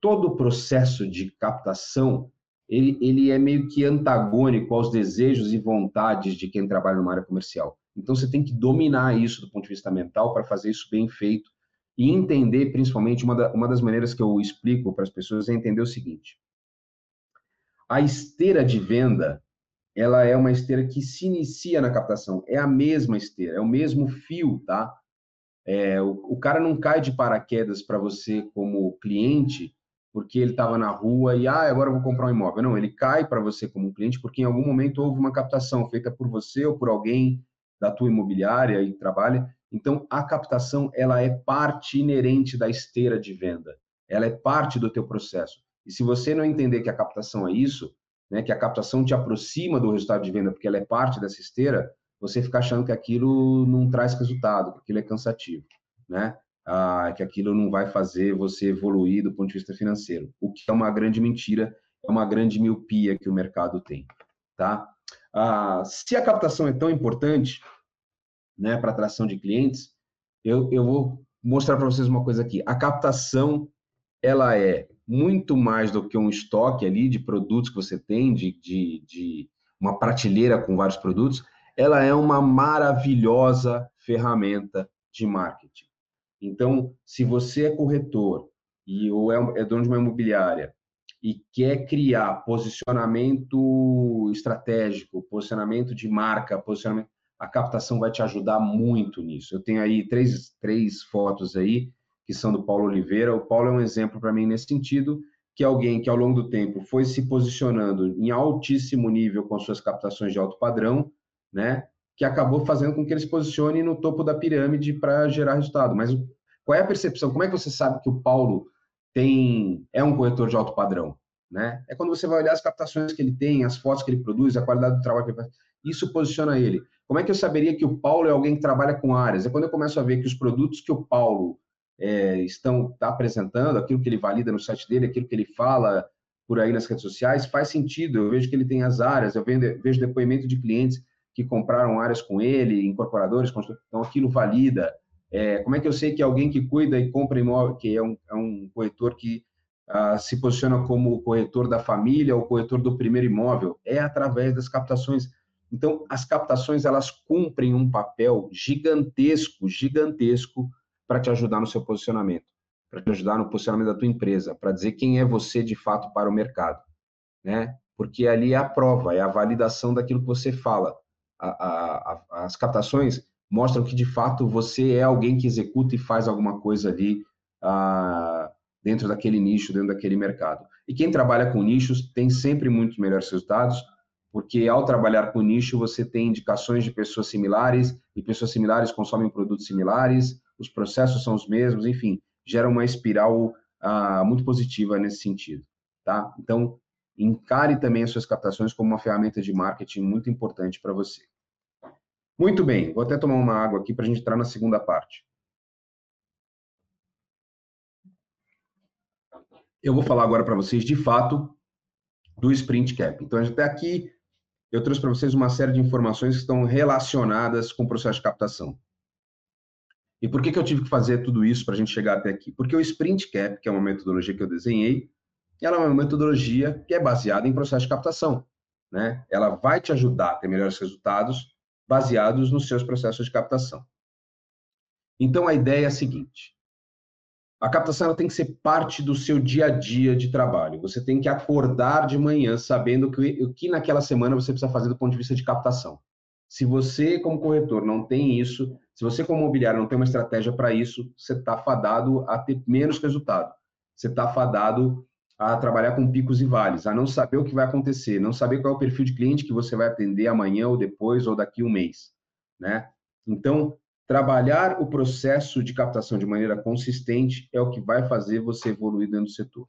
Speaker 3: todo o processo de captação ele, ele é meio que antagônico aos desejos e vontades de quem trabalha numa área comercial. Então, você tem que dominar isso do ponto de vista mental para fazer isso bem feito e entender, principalmente, uma, da, uma das maneiras que eu explico para as pessoas é entender o seguinte: a esteira de venda ela é uma esteira que se inicia na captação, é a mesma esteira, é o mesmo fio, tá? É, o, o cara não cai de paraquedas para você como cliente porque ele estava na rua e ah, agora eu vou comprar um imóvel. Não, ele cai para você como cliente porque em algum momento houve uma captação feita por você ou por alguém da tua imobiliária e trabalha então, a captação ela é parte inerente da esteira de venda. Ela é parte do teu processo. E se você não entender que a captação é isso, né, que a captação te aproxima do resultado de venda porque ela é parte dessa esteira, você fica achando que aquilo não traz resultado, que aquilo é cansativo, né? Ah, que aquilo não vai fazer você evoluir do ponto de vista financeiro, o que é uma grande mentira, é uma grande miopia que o mercado tem, tá? Ah, se a captação é tão importante, né, para atração de clientes, eu, eu vou mostrar para vocês uma coisa aqui. A captação, ela é muito mais do que um estoque ali de produtos que você tem, de, de, de uma prateleira com vários produtos, ela é uma maravilhosa ferramenta de marketing. Então, se você é corretor e ou é, é dono de uma imobiliária e quer criar posicionamento estratégico, posicionamento de marca, posicionamento a captação vai te ajudar muito nisso. Eu tenho aí três, três fotos aí, que são do Paulo Oliveira. O Paulo é um exemplo para mim nesse sentido, que é alguém que ao longo do tempo foi se posicionando em altíssimo nível com suas captações de alto padrão, né? Que acabou fazendo com que ele se posicione no topo da pirâmide para gerar resultado. Mas qual é a percepção? Como é que você sabe que o Paulo tem é um corretor de alto padrão, né? É quando você vai olhar as captações que ele tem, as fotos que ele produz, a qualidade do trabalho que ele faz. Isso posiciona ele. Como é que eu saberia que o Paulo é alguém que trabalha com áreas? É quando eu começo a ver que os produtos que o Paulo é, estão tá apresentando, aquilo que ele valida no site dele, aquilo que ele fala por aí nas redes sociais, faz sentido. Eu vejo que ele tem as áreas, eu vejo depoimento de clientes que compraram áreas com ele, incorporadores, então aquilo valida. É, como é que eu sei que alguém que cuida e compra imóvel, que é um, é um corretor que ah, se posiciona como o corretor da família ou corretor do primeiro imóvel? É através das captações. Então, as captações, elas cumprem um papel gigantesco, gigantesco para te ajudar no seu posicionamento, para te ajudar no posicionamento da tua empresa, para dizer quem é você de fato para o mercado, né? Porque ali é a prova, é a validação daquilo que você fala. A, a, as captações mostram que de fato você é alguém que executa e faz alguma coisa ali ah, dentro daquele nicho, dentro daquele mercado. E quem trabalha com nichos tem sempre muito melhores resultados, porque ao trabalhar com nicho você tem indicações de pessoas similares e pessoas similares consomem produtos similares, os processos são os mesmos, enfim, gera uma espiral ah, muito positiva nesse sentido, tá? Então encare também as suas captações como uma ferramenta de marketing muito importante para você. Muito bem, vou até tomar uma água aqui para a gente entrar na segunda parte. Eu vou falar agora para vocês, de fato, do Sprint Cap. Então, até aqui, eu trouxe para vocês uma série de informações que estão relacionadas com o processo de captação. E por que, que eu tive que fazer tudo isso para a gente chegar até aqui? Porque o Sprint Cap, que é uma metodologia que eu desenhei, ela é uma metodologia que é baseada em processo de captação. Né? Ela vai te ajudar a ter melhores resultados baseados nos seus processos de captação. Então, a ideia é a seguinte: a captação ela tem que ser parte do seu dia a dia de trabalho. Você tem que acordar de manhã sabendo que, o que naquela semana você precisa fazer do ponto de vista de captação. Se você, como corretor, não tem isso, se você, como mobiliário, não tem uma estratégia para isso, você está fadado a ter menos resultado. Você está fadado a trabalhar com picos e vales, a não saber o que vai acontecer, não saber qual é o perfil de cliente que você vai atender amanhã ou depois ou daqui um mês, né? Então, trabalhar o processo de captação de maneira consistente é o que vai fazer você evoluir dentro do setor.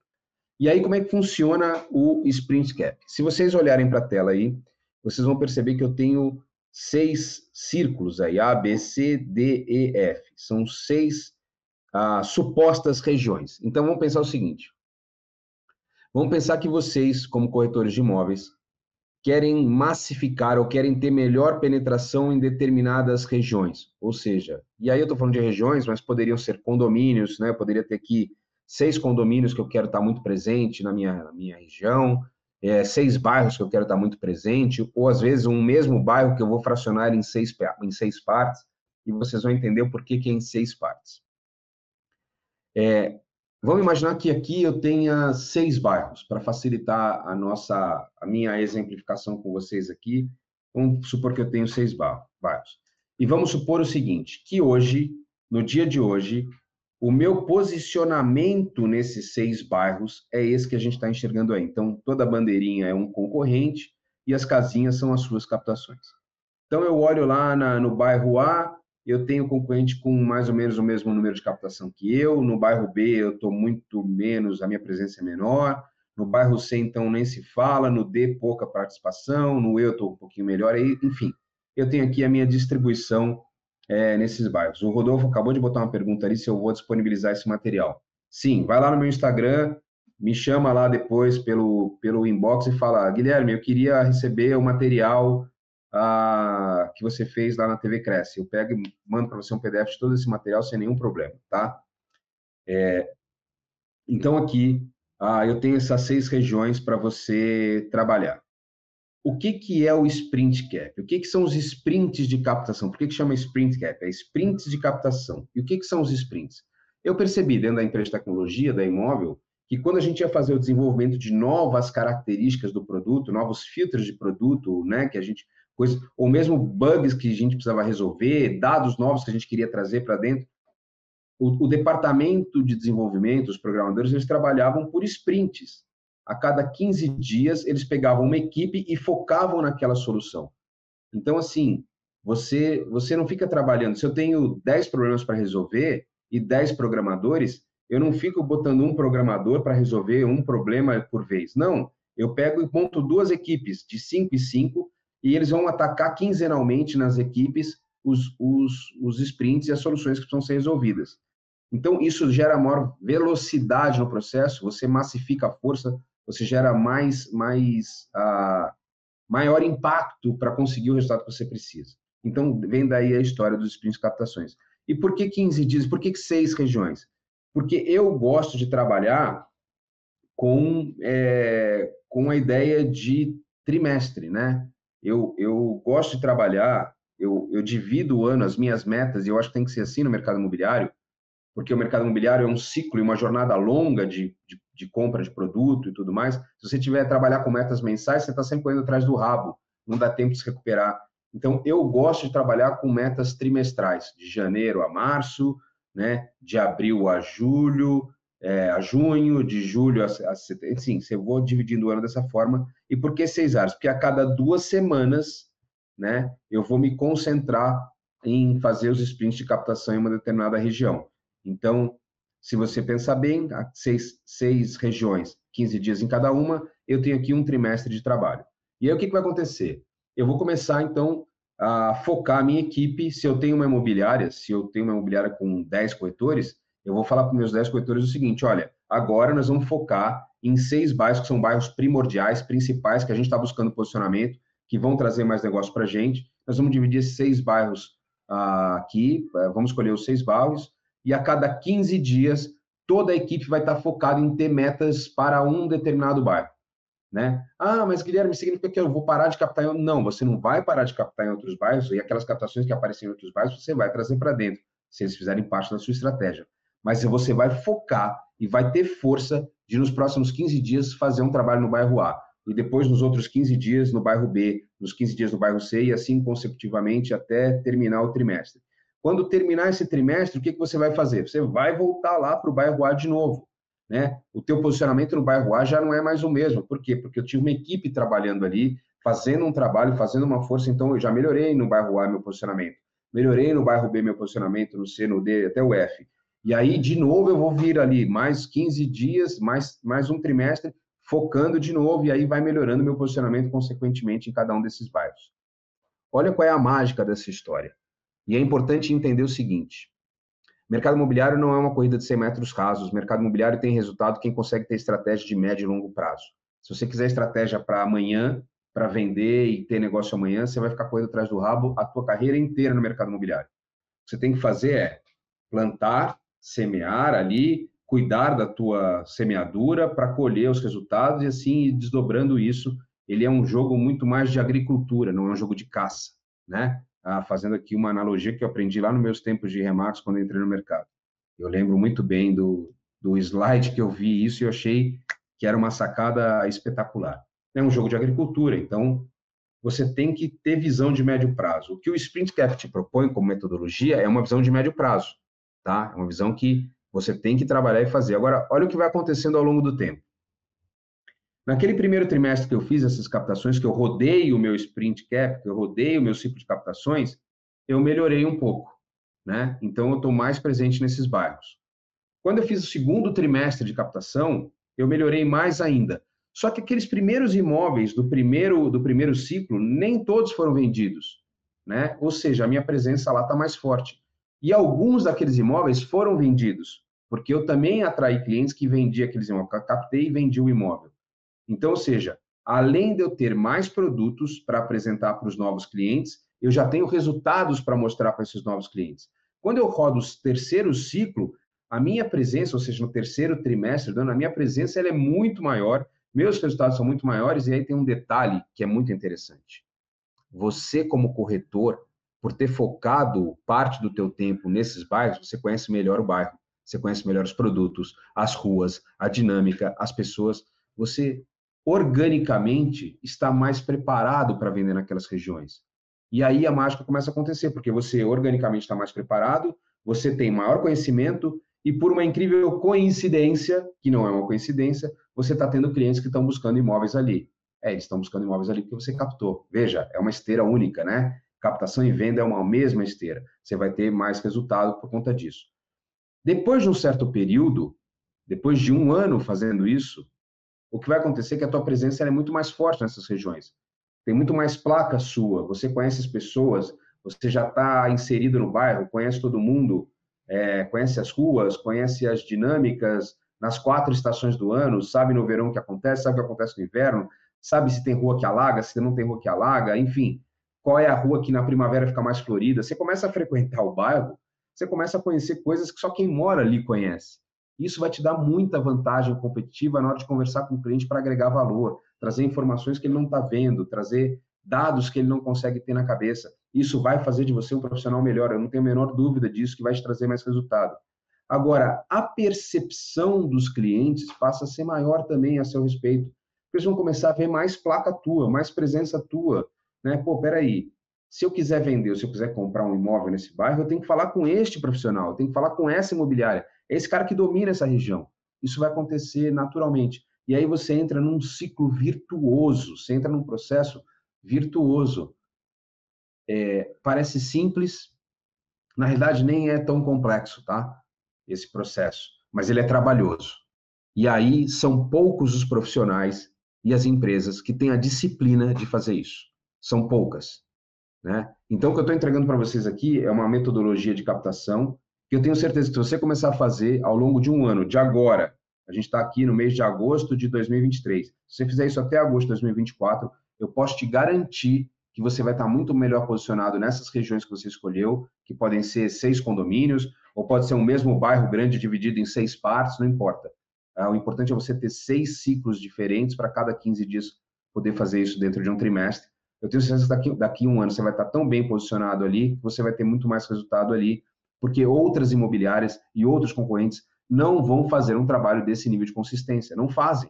Speaker 3: E aí, como é que funciona o Sprint Cap? Se vocês olharem para a tela aí, vocês vão perceber que eu tenho seis círculos aí, A, B, C, D, E, F. São seis ah, supostas regiões. Então, vamos pensar o seguinte. Vamos pensar que vocês, como corretores de imóveis, querem massificar ou querem ter melhor penetração em determinadas regiões. Ou seja, e aí eu estou falando de regiões, mas poderiam ser condomínios, né? Eu poderia ter aqui seis condomínios que eu quero estar muito presente na minha, na minha região, é, seis bairros que eu quero estar muito presente, ou às vezes um mesmo bairro que eu vou fracionar em seis, em seis partes, e vocês vão entender o porquê que é em seis partes. É, Vamos imaginar que aqui eu tenha seis bairros para facilitar a nossa, a minha exemplificação com vocês aqui. Vamos supor que eu tenho seis bairros. E vamos supor o seguinte, que hoje, no dia de hoje, o meu posicionamento nesses seis bairros é esse que a gente está enxergando aí. Então, toda bandeirinha é um concorrente e as casinhas são as suas captações. Então, eu olho lá na, no bairro A, eu tenho concorrente com mais ou menos o mesmo número de captação que eu. No bairro B, eu estou muito menos, a minha presença é menor. No bairro C, então, nem se fala. No D, pouca participação. No E, eu estou um pouquinho melhor. Enfim, eu tenho aqui a minha distribuição é, nesses bairros. O Rodolfo acabou de botar uma pergunta ali se eu vou disponibilizar esse material. Sim, vai lá no meu Instagram, me chama lá depois pelo, pelo inbox e fala: Guilherme, eu queria receber o material ah, que você fez lá na TV Cresce. Eu pego e mando para você um PDF de todo esse material sem nenhum problema, tá? É, então, aqui, ah, eu tenho essas seis regiões para você trabalhar. O que, que é o Sprint Cap? O que, que são os sprints de captação? Por que, que chama Sprint Cap? É sprints de captação. E o que, que são os sprints? Eu percebi dentro da empresa de tecnologia, da Imóvel, que quando a gente ia fazer o desenvolvimento de novas características do produto, novos filtros de produto, né, que a gente coisas, ou mesmo bugs que a gente precisava resolver, dados novos que a gente queria trazer para dentro. O, o, departamento de desenvolvimento, os programadores, eles trabalhavam por sprints. A cada 15 dias, eles pegavam uma equipe e focavam naquela solução. Então, assim, você, você não fica trabalhando. Se eu tenho 10 problemas para resolver e 10 programadores, eu não fico botando um programador para resolver um problema por vez. Não, eu pego e monto duas equipes de 5 e 5 e eles vão atacar quinzenalmente nas equipes os, os, os sprints e as soluções que precisam ser resolvidas. Então, isso gera maior velocidade no processo, você massifica a força, você gera mais, mais uh, maior impacto para conseguir o resultado que você precisa. Então, vem daí a história dos sprints de captações. E por que 15 dias? Por que seis regiões? Porque eu gosto de trabalhar com, é, com a ideia de trimestre, né? Eu, eu gosto de trabalhar, eu, eu divido o ano, as minhas metas, e eu acho que tem que ser assim no mercado imobiliário, porque o mercado imobiliário é um ciclo e uma jornada longa de, de, de compra de produto e tudo mais. Se você tiver trabalhar com metas mensais, você está sempre correndo atrás do rabo, não dá tempo de se recuperar. Então, eu gosto de trabalhar com metas trimestrais, de janeiro a março, né, de abril a julho, é, a junho, de julho a, a setembro. Sim, eu vou dividindo o ano dessa forma. E por que seis áreas? Porque a cada duas semanas, né, eu vou me concentrar em fazer os sprints de captação em uma determinada região. Então, se você pensar bem, seis, seis regiões, 15 dias em cada uma, eu tenho aqui um trimestre de trabalho. E aí o que, que vai acontecer? Eu vou começar, então, a focar a minha equipe. Se eu tenho uma imobiliária, se eu tenho uma imobiliária com 10 corretores, eu vou falar para meus 10 corretores o seguinte: olha, agora nós vamos focar em seis bairros que são bairros primordiais, principais, que a gente está buscando posicionamento, que vão trazer mais negócio para a gente. Nós vamos dividir esses seis bairros uh, aqui, uh, vamos escolher os seis bairros, e a cada 15 dias toda a equipe vai estar tá focada em ter metas para um determinado bairro. Né? Ah, mas Guilherme, significa que eu vou parar de captar em... Não, você não vai parar de captar em outros bairros, e aquelas captações que aparecem em outros bairros, você vai trazer para dentro, se eles fizerem parte da sua estratégia. Mas você vai focar e vai ter força de, nos próximos 15 dias, fazer um trabalho no bairro A, e depois, nos outros 15 dias, no bairro B, nos 15 dias no bairro C, e assim consecutivamente até terminar o trimestre. Quando terminar esse trimestre, o que, que você vai fazer? Você vai voltar lá para o bairro A de novo né? O teu posicionamento no bairro A já não é mais o mesmo. Por quê? Porque eu tive uma equipe trabalhando ali, fazendo um trabalho, fazendo uma força, então eu já melhorei no bairro A meu posicionamento. Melhorei no bairro B meu posicionamento, no C, no D, até o F. E aí, de novo, eu vou vir ali mais 15 dias, mais, mais um trimestre, focando de novo, e aí vai melhorando meu posicionamento, consequentemente, em cada um desses bairros. Olha qual é a mágica dessa história. E é importante entender o seguinte: Mercado imobiliário não é uma corrida de 100 metros rasos. Mercado imobiliário tem resultado quem consegue ter estratégia de médio e longo prazo. Se você quiser estratégia para amanhã, para vender e ter negócio amanhã, você vai ficar correndo atrás do rabo a tua carreira inteira no mercado imobiliário. O que você tem que fazer é plantar, semear ali, cuidar da tua semeadura para colher os resultados e assim desdobrando isso. Ele é um jogo muito mais de agricultura, não é um jogo de caça, né? ah, fazendo aqui uma analogia que eu aprendi lá nos meus tempos de Remax, quando entrei no mercado. Eu lembro muito bem do, do slide que eu vi isso e eu achei que era uma sacada espetacular. É um jogo de agricultura, então você tem que ter visão de médio prazo. O que o Sprint Cap te propõe como metodologia é uma visão de médio prazo, tá? É uma visão que você tem que trabalhar e fazer. Agora, olha o que vai acontecendo ao longo do tempo. Naquele primeiro trimestre que eu fiz essas captações, que eu rodei o meu sprint cap, que eu rodei o meu ciclo de captações, eu melhorei um pouco, né? Então eu estou mais presente nesses bairros. Quando eu fiz o segundo trimestre de captação, eu melhorei mais ainda. Só que aqueles primeiros imóveis do primeiro do primeiro ciclo, nem todos foram vendidos, né? Ou seja, a minha presença lá está mais forte. E alguns daqueles imóveis foram vendidos, porque eu também atraí clientes que vendiam aqueles imóveis, captei e vendi o imóvel. Então, ou seja, além de eu ter mais produtos para apresentar para os novos clientes, eu já tenho resultados para mostrar para esses novos clientes. Quando eu rodo o terceiro ciclo, a minha presença, ou seja, no terceiro trimestre do ano, a minha presença ela é muito maior, meus resultados são muito maiores, e aí tem um detalhe que é muito interessante. Você, como corretor, por ter focado parte do teu tempo nesses bairros, você conhece melhor o bairro, você conhece melhor os produtos, as ruas, a dinâmica, as pessoas. Você organicamente está mais preparado para vender naquelas regiões. E aí a mágica começa a acontecer, porque você organicamente está mais preparado, você tem maior conhecimento e por uma incrível coincidência, que não é uma coincidência, você está tendo clientes que estão buscando imóveis ali. É, eles estão buscando imóveis ali porque você captou. Veja, é uma esteira única, né? Captação e venda é uma mesma esteira. Você vai ter mais resultado por conta disso. Depois de um certo período, depois de um ano fazendo isso, o que vai acontecer é que a tua presença é muito mais forte nessas regiões. Tem muito mais placa sua, você conhece as pessoas, você já está inserido no bairro, conhece todo mundo, é, conhece as ruas, conhece as dinâmicas nas quatro estações do ano, sabe no verão o que acontece, sabe o que acontece no inverno, sabe se tem rua que alaga, se não tem rua que alaga, enfim, qual é a rua que na primavera fica mais florida. Você começa a frequentar o bairro, você começa a conhecer coisas que só quem mora ali conhece. Isso vai te dar muita vantagem competitiva na hora de conversar com o cliente para agregar valor, trazer informações que ele não está vendo, trazer dados que ele não consegue ter na cabeça. Isso vai fazer de você um profissional melhor, eu não tenho a menor dúvida disso, que vai te trazer mais resultado. Agora, a percepção dos clientes passa a ser maior também a seu respeito. Eles vão começar a ver mais placa tua, mais presença tua. Né? Pô, peraí, se eu quiser vender se eu quiser comprar um imóvel nesse bairro, eu tenho que falar com este profissional, eu tenho que falar com essa imobiliária. É esse cara que domina essa região. Isso vai acontecer naturalmente. E aí você entra num ciclo virtuoso, você entra num processo virtuoso. É, parece simples, na realidade nem é tão complexo, tá? Esse processo, mas ele é trabalhoso. E aí são poucos os profissionais e as empresas que têm a disciplina de fazer isso. São poucas. Né? Então, o que eu estou entregando para vocês aqui é uma metodologia de captação que eu tenho certeza que se você começar a fazer ao longo de um ano, de agora, a gente está aqui no mês de agosto de 2023, se você fizer isso até agosto de 2024, eu posso te garantir que você vai estar muito melhor posicionado nessas regiões que você escolheu, que podem ser seis condomínios, ou pode ser um mesmo bairro grande dividido em seis partes, não importa. Ah, o importante é você ter seis ciclos diferentes para cada 15 dias poder fazer isso dentro de um trimestre. Eu tenho certeza que daqui, daqui um ano você vai estar tão bem posicionado ali, que você vai ter muito mais resultado ali porque outras imobiliárias e outros concorrentes não vão fazer um trabalho desse nível de consistência, não fazem.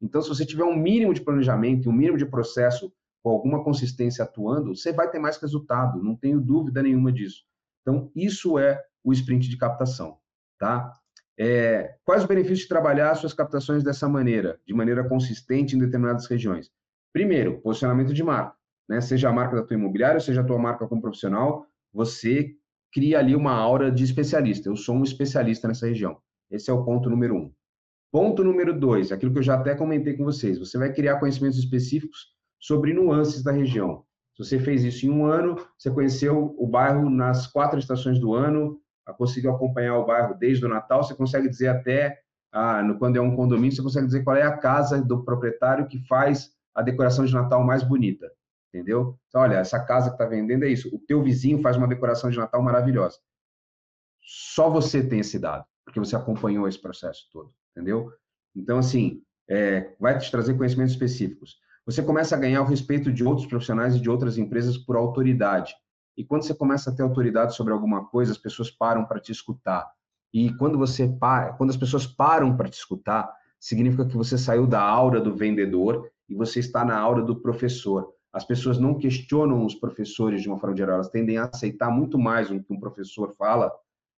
Speaker 3: Então, se você tiver um mínimo de planejamento e um mínimo de processo com alguma consistência atuando, você vai ter mais resultado, não tenho dúvida nenhuma disso. Então, isso é o sprint de captação, tá? É, quais os benefícios de trabalhar suas captações dessa maneira, de maneira consistente em determinadas regiões? Primeiro, posicionamento de marca, né? Seja a marca da tua imobiliária, seja a tua marca como profissional, você cria ali uma aura de especialista. Eu sou um especialista nessa região. Esse é o ponto número um. Ponto número dois, aquilo que eu já até comentei com vocês. Você vai criar conhecimentos específicos sobre nuances da região. Se você fez isso em um ano, você conheceu o bairro nas quatro estações do ano, conseguiu acompanhar o bairro desde o Natal, você consegue dizer até, ah, quando é um condomínio, você consegue dizer qual é a casa do proprietário que faz a decoração de Natal mais bonita entendeu? Então, olha, essa casa que está vendendo é isso. O teu vizinho faz uma decoração de Natal maravilhosa. Só você tem esse dado, porque você acompanhou esse processo todo, entendeu? Então, assim, é, vai te trazer conhecimentos específicos. Você começa a ganhar o respeito de outros profissionais e de outras empresas por autoridade. E quando você começa a ter autoridade sobre alguma coisa, as pessoas param para te escutar. E quando você para, quando as pessoas param para te escutar, significa que você saiu da aura do vendedor e você está na aura do professor as pessoas não questionam os professores de uma forma geral, elas tendem a aceitar muito mais o que um professor fala,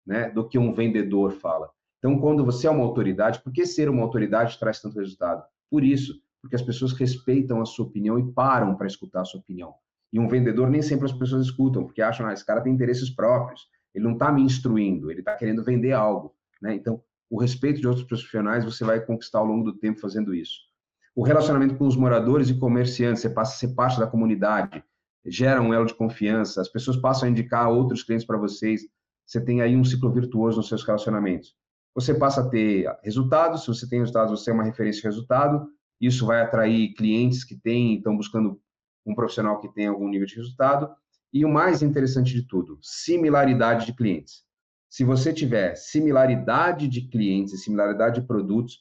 Speaker 3: né, do que um vendedor fala. Então, quando você é uma autoridade, por que ser uma autoridade traz tanto resultado? Por isso, porque as pessoas respeitam a sua opinião e param para escutar a sua opinião. E um vendedor nem sempre as pessoas escutam, porque acham, ah, esse cara tem interesses próprios, ele não está me instruindo, ele está querendo vender algo. Né? Então, o respeito de outros profissionais você vai conquistar ao longo do tempo fazendo isso o relacionamento com os moradores e comerciantes, você passa a ser parte da comunidade, gera um elo de confiança, as pessoas passam a indicar outros clientes para vocês, você tem aí um ciclo virtuoso nos seus relacionamentos. Você passa a ter resultados, se você tem resultados, você é uma referência de resultado, isso vai atrair clientes que têm, estão buscando um profissional que tem algum nível de resultado, e o mais interessante de tudo, similaridade de clientes. Se você tiver similaridade de clientes e similaridade de produtos,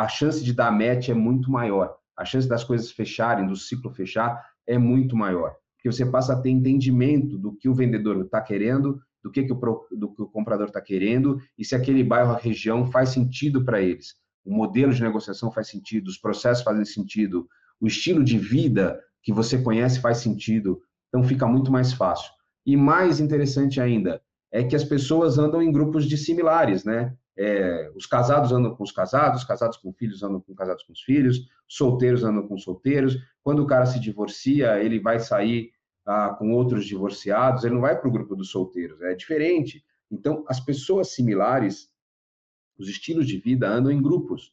Speaker 3: a chance de dar match é muito maior. A chance das coisas fecharem, do ciclo fechar, é muito maior. Porque você passa a ter entendimento do que o vendedor está querendo, do que, que, o, do que o comprador está querendo, e se aquele bairro, região faz sentido para eles. O modelo de negociação faz sentido, os processos fazem sentido, o estilo de vida que você conhece faz sentido. Então fica muito mais fácil. E mais interessante ainda é que as pessoas andam em grupos de similares, né? É, os casados andam com os casados, os casados com filhos andam com casados com os filhos, solteiros andam com solteiros. Quando o cara se divorcia, ele vai sair ah, com outros divorciados, ele não vai para o grupo dos solteiros, é diferente. Então, as pessoas similares, os estilos de vida andam em grupos.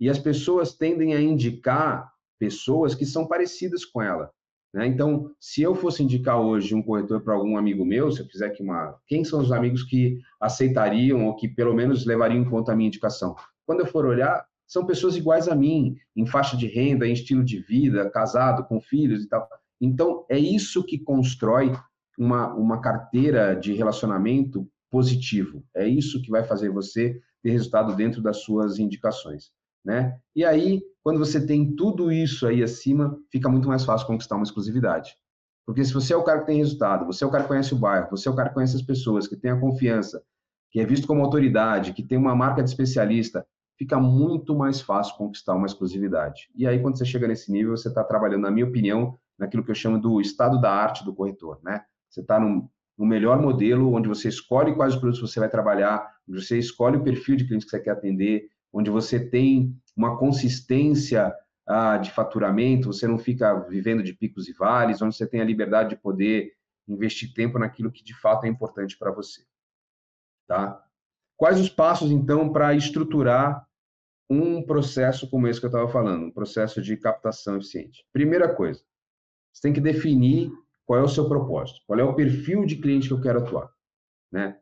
Speaker 3: E as pessoas tendem a indicar pessoas que são parecidas com ela. Né? Então, se eu fosse indicar hoje um corretor para algum amigo meu, se eu fizer aqui uma. Quem são os amigos que aceitariam ou que pelo menos levariam em conta a minha indicação? Quando eu for olhar, são pessoas iguais a mim, em faixa de renda, em estilo de vida, casado, com filhos e tal. Então, é isso que constrói uma, uma carteira de relacionamento positivo. É isso que vai fazer você ter resultado dentro das suas indicações. Né? E aí, quando você tem tudo isso aí acima, fica muito mais fácil conquistar uma exclusividade. Porque se você é o cara que tem resultado, você é o cara que conhece o bairro, você é o cara que conhece as pessoas, que tem a confiança, que é visto como autoridade, que tem uma marca de especialista, fica muito mais fácil conquistar uma exclusividade. E aí, quando você chega nesse nível, você está trabalhando, na minha opinião, naquilo que eu chamo do estado da arte do corretor, né? Você está no, melhor modelo, onde você escolhe quais produtos você vai trabalhar, você escolhe o perfil de cliente que você quer atender, onde você tem uma consistência ah, de faturamento, você não fica vivendo de picos e vales, onde você tem a liberdade de poder investir tempo naquilo que de fato é importante para você. Tá? Quais os passos, então, para estruturar um processo como esse que eu estava falando, um processo de captação eficiente? Primeira coisa, você tem que definir qual é o seu propósito, qual é o perfil de cliente que eu quero atuar, né?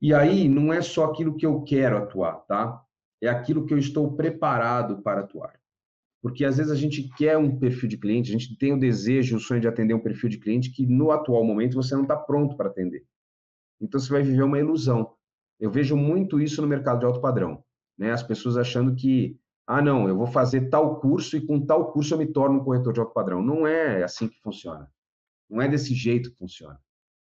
Speaker 3: E aí não é só aquilo que eu quero atuar, tá? É aquilo que eu estou preparado para atuar. Porque às vezes a gente quer um perfil de cliente, a gente tem o desejo, o sonho de atender um perfil de cliente que no atual momento você não está pronto para atender. Então você vai viver uma ilusão. Eu vejo muito isso no mercado de alto padrão, né? As pessoas achando que, ah, não, eu vou fazer tal curso e com tal curso eu me torno um corretor de alto padrão. Não é assim que funciona. Não é desse jeito que funciona.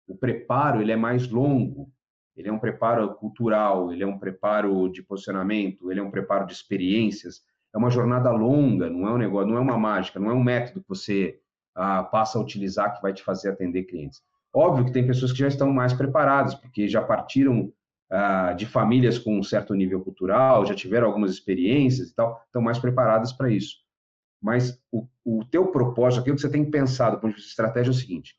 Speaker 3: O preparo ele é mais longo, ele é um preparo cultural, ele é um preparo de posicionamento, ele é um preparo de experiências. É uma jornada longa, não é um negócio, não é uma mágica, não é um método que você ah, passa a utilizar que vai te fazer atender clientes. Óbvio que tem pessoas que já estão mais preparadas, porque já partiram ah, de famílias com um certo nível cultural, já tiveram algumas experiências e tal, estão mais preparadas para isso. Mas o, o teu propósito, aquilo que você tem pensado do ponto de vista de estratégia é o seguinte: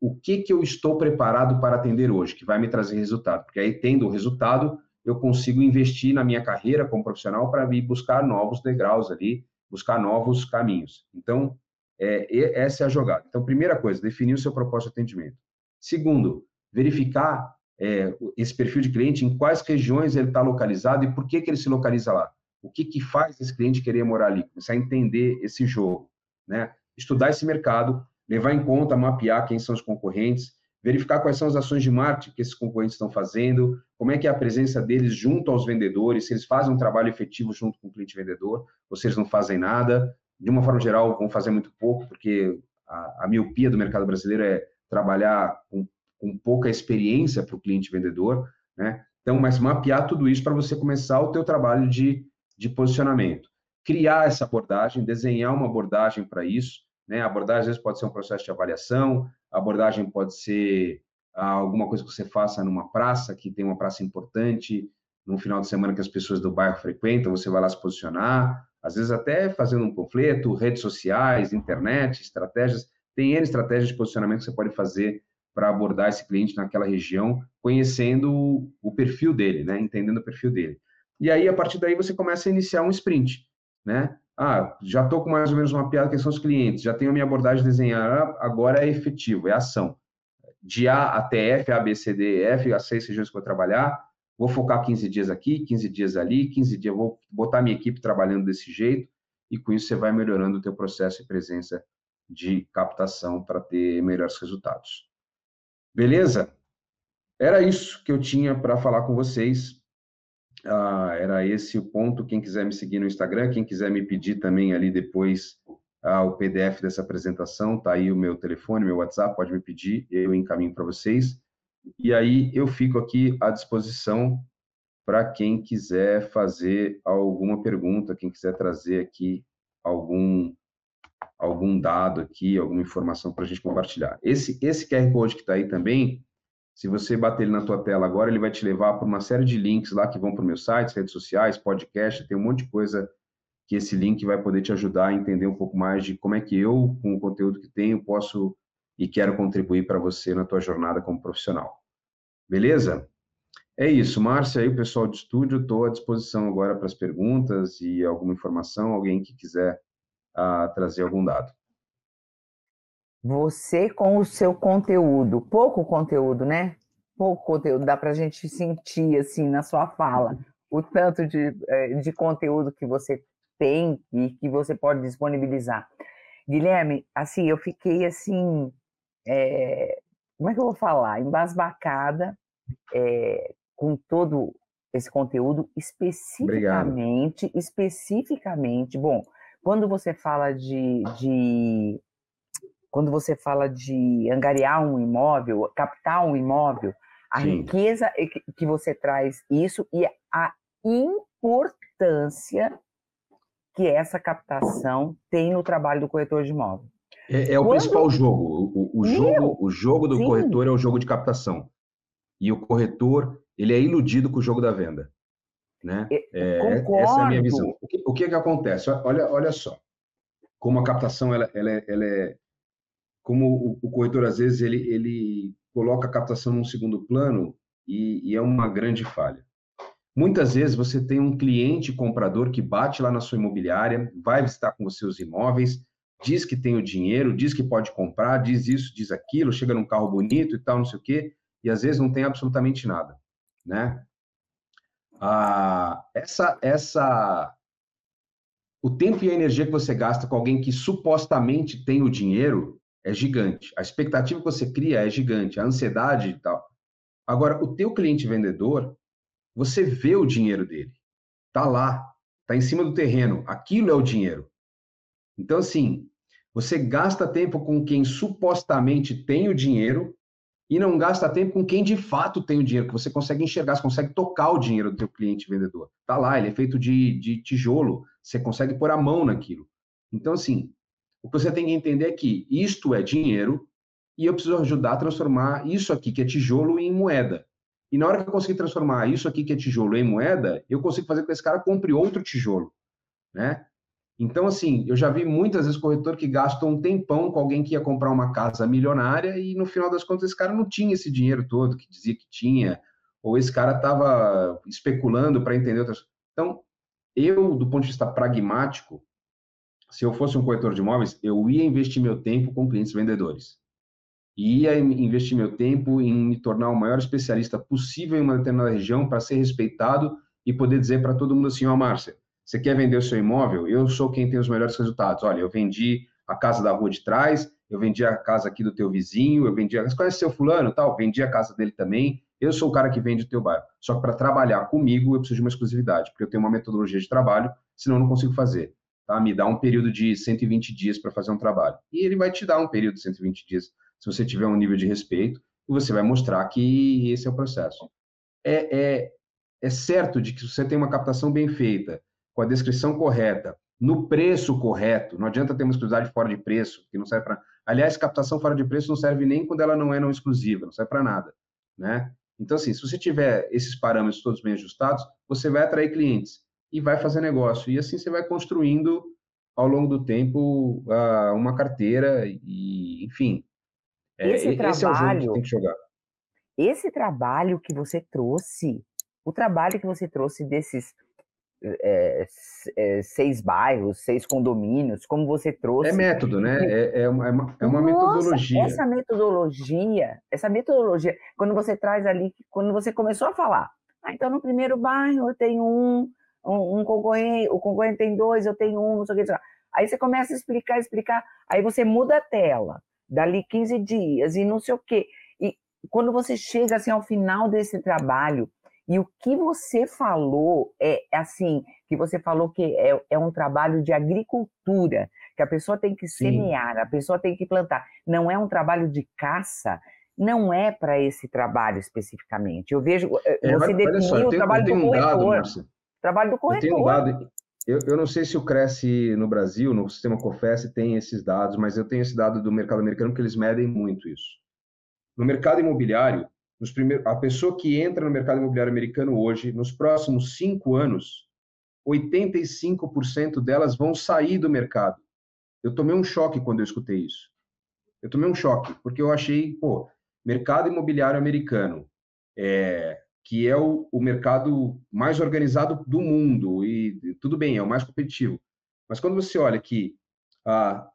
Speaker 3: o que, que eu estou preparado para atender hoje, que vai me trazer resultado. Porque aí, tendo o resultado, eu consigo investir na minha carreira como profissional para vir buscar novos degraus ali, buscar novos caminhos. Então, é, essa é a jogada. Então, primeira coisa, definir o seu propósito de atendimento. Segundo, verificar é, esse perfil de cliente, em quais regiões ele está localizado e por que, que ele se localiza lá. O que, que faz esse cliente querer morar ali? Começar a entender esse jogo. Né? Estudar esse mercado, levar em conta, mapear quem são os concorrentes, verificar quais são as ações de marketing que esses concorrentes estão fazendo, como é que é a presença deles junto aos vendedores, se eles fazem um trabalho efetivo junto com o cliente vendedor, ou se eles não fazem nada. De uma forma geral, vão fazer muito pouco, porque a, a miopia do mercado brasileiro é trabalhar com, com pouca experiência para o cliente vendedor, né? Então, mas mapear tudo isso para você começar o teu trabalho de, de posicionamento. Criar essa abordagem, desenhar uma abordagem para isso, né? A abordagem, às vezes, pode ser um processo de avaliação, a abordagem pode ser ah, alguma coisa que você faça numa praça, que tem uma praça importante, num final de semana que as pessoas do bairro frequentam, você vai lá se posicionar, às vezes até fazendo um panfleto, redes sociais, internet, estratégias. Tem N estratégias de posicionamento que você pode fazer para abordar esse cliente naquela região, conhecendo o perfil dele, né? entendendo o perfil dele. E aí, a partir daí, você começa a iniciar um sprint. Né? Ah, já estou com mais ou menos uma piada que são os clientes, já tenho a minha abordagem desenhada, agora é efetivo, é ação. De A até F, A, B, C, D, F, as seis regiões que eu vou trabalhar, vou focar 15 dias aqui, 15 dias ali, 15 dias, vou botar minha equipe trabalhando desse jeito, e com isso você vai melhorando o teu processo e presença de captação para ter melhores resultados. Beleza? Era isso que eu tinha para falar com vocês. Ah, era esse o ponto. Quem quiser me seguir no Instagram, quem quiser me pedir também ali depois ah, o PDF dessa apresentação, tá aí o meu telefone, meu WhatsApp, pode me pedir, eu encaminho para vocês. E aí eu fico aqui à disposição para quem quiser fazer alguma pergunta, quem quiser trazer aqui algum algum dado aqui, alguma informação para a gente compartilhar. Esse esse QR Code que está aí também, se você bater ele na tua tela agora, ele vai te levar para uma série de links lá que vão para o meu site, redes sociais, podcast, tem um monte de coisa que esse link vai poder te ajudar a entender um pouco mais de como é que eu, com o conteúdo que tenho, posso e quero contribuir para você na tua jornada como profissional. Beleza? É isso, Márcia, aí o pessoal de estúdio, estou à disposição agora para as perguntas e alguma informação, alguém que quiser uh, trazer algum dado.
Speaker 2: Você com o seu conteúdo, pouco conteúdo, né? Pouco conteúdo, dá para a gente sentir assim na sua fala o tanto de, eh, de conteúdo que você tem e que você pode disponibilizar. Guilherme, assim, eu fiquei assim, é, como é que eu vou falar? Embasbacada é, com todo esse conteúdo especificamente, Obrigado. especificamente, bom, quando você fala de, de, quando você fala de angariar um imóvel, captar um imóvel, a Sim. riqueza que você traz isso e a importância que essa captação tem no trabalho do corretor de imóvel.
Speaker 3: É, é o Quando... principal jogo. O, o jogo. o jogo do Sim. corretor é o jogo de captação. E o corretor ele é iludido com o jogo da venda. Né? É, essa é a minha visão. O que, o que, que acontece? Olha, olha só. Como a captação, ela, ela, é, ela é. Como o, o, corretor, às vezes, ele, ele coloca a captação num segundo plano e, e é uma grande falha. Muitas vezes você tem um cliente comprador que bate lá na sua imobiliária, vai visitar com você os imóveis, diz que tem o dinheiro, diz que pode comprar, diz isso, diz aquilo, chega num carro bonito e tal, não sei o quê, e às vezes não tem absolutamente nada né? Ah, essa, essa, o tempo e a energia que você gasta com alguém que supostamente tem o dinheiro é gigante. A expectativa que você cria é gigante, a ansiedade e tal. Agora, o teu cliente vendedor, você vê o dinheiro dele, tá lá, tá em cima do terreno, aquilo é o dinheiro. Então, assim, você gasta tempo com quem supostamente tem o dinheiro e não gasta tempo com quem de fato tem o dinheiro, que você consegue enxergar, você consegue tocar o dinheiro do teu cliente vendedor. Tá lá, ele é feito de, de tijolo, você consegue pôr a mão naquilo. Então, assim, o que você tem que entender é que isto é dinheiro e eu preciso ajudar a transformar isso aqui, que é tijolo, em moeda. E na hora que eu conseguir transformar isso aqui, que é tijolo, em moeda, eu consigo fazer com que esse cara compre outro tijolo, né? Então, assim, eu já vi muitas vezes corretor que gastou um tempão com alguém que ia comprar uma casa milionária e no final das contas esse cara não tinha esse dinheiro todo que dizia que tinha, ou esse cara estava especulando para entender outras. Então, eu, do ponto de vista pragmático, se eu fosse um corretor de imóveis, eu ia investir meu tempo com clientes vendedores. Ia investir meu tempo em me tornar o maior especialista possível em uma determinada região para ser respeitado e poder dizer para todo mundo assim: ó, oh, Márcia, você quer vender o seu imóvel? Eu sou quem tem os melhores resultados. Olha, eu vendi a casa da rua de trás, eu vendi a casa aqui do teu vizinho, eu vendi a... Você conhece seu fulano? Tal, vendi a casa dele também. Eu sou o cara que vende o teu bairro. Só que para trabalhar comigo, eu preciso de uma exclusividade, porque eu tenho uma metodologia de trabalho, senão eu não consigo fazer. Tá? Me dá um período de 120 dias para fazer um trabalho. E ele vai te dar um período de 120 dias, se você tiver um nível de respeito, e você vai mostrar que esse é o processo. É, é, é certo de que você tem uma captação bem feita, com a descrição correta, no preço correto, não adianta ter uma exclusividade fora de preço, que não serve para. Aliás, captação fora de preço não serve nem quando ela não é não exclusiva, não serve para nada, né? Então, assim, se você tiver esses parâmetros todos bem ajustados, você vai atrair clientes e vai fazer negócio. E assim você vai construindo ao longo do tempo uma carteira e, enfim.
Speaker 2: É, esse, é, trabalho, esse é o jogo que tem que jogar. Esse trabalho que você trouxe, o trabalho que você trouxe desses é, é, seis bairros, seis condomínios, como você trouxe.
Speaker 3: É método, né? É, é uma, é uma, é uma Nossa, metodologia.
Speaker 2: Essa metodologia, essa metodologia, quando você traz ali, quando você começou a falar, ah, então no primeiro bairro eu tenho um, um, um concorrente, o concorrente tem dois, eu tenho um, não sei o que. Aí você começa a explicar, explicar, aí você muda a tela, dali 15 dias e não sei o quê. E quando você chega assim ao final desse trabalho, e o que você falou é assim, que você falou que é, é um trabalho de agricultura, que a pessoa tem que Sim. semear, a pessoa tem que plantar. Não é um trabalho de caça, não é para esse trabalho especificamente. Eu vejo, eh, é, você definiu o trabalho do um corretor. Dado, trabalho do corretor. Eu,
Speaker 3: um dado, eu, eu, não sei se o Cresce no Brasil, no sistema COFES, tem esses dados, mas eu tenho esse dado do mercado americano porque eles medem muito isso. No mercado imobiliário, nos primeiros, a pessoa que entra no mercado imobiliário americano hoje, nos próximos cinco anos, 85% delas vão sair do mercado. Eu tomei um choque quando eu escutei isso. Eu tomei um choque, porque eu achei, pô, mercado imobiliário americano, é, que é o, o mercado mais organizado do mundo, e tudo bem, é o mais competitivo. Mas quando você olha que ah,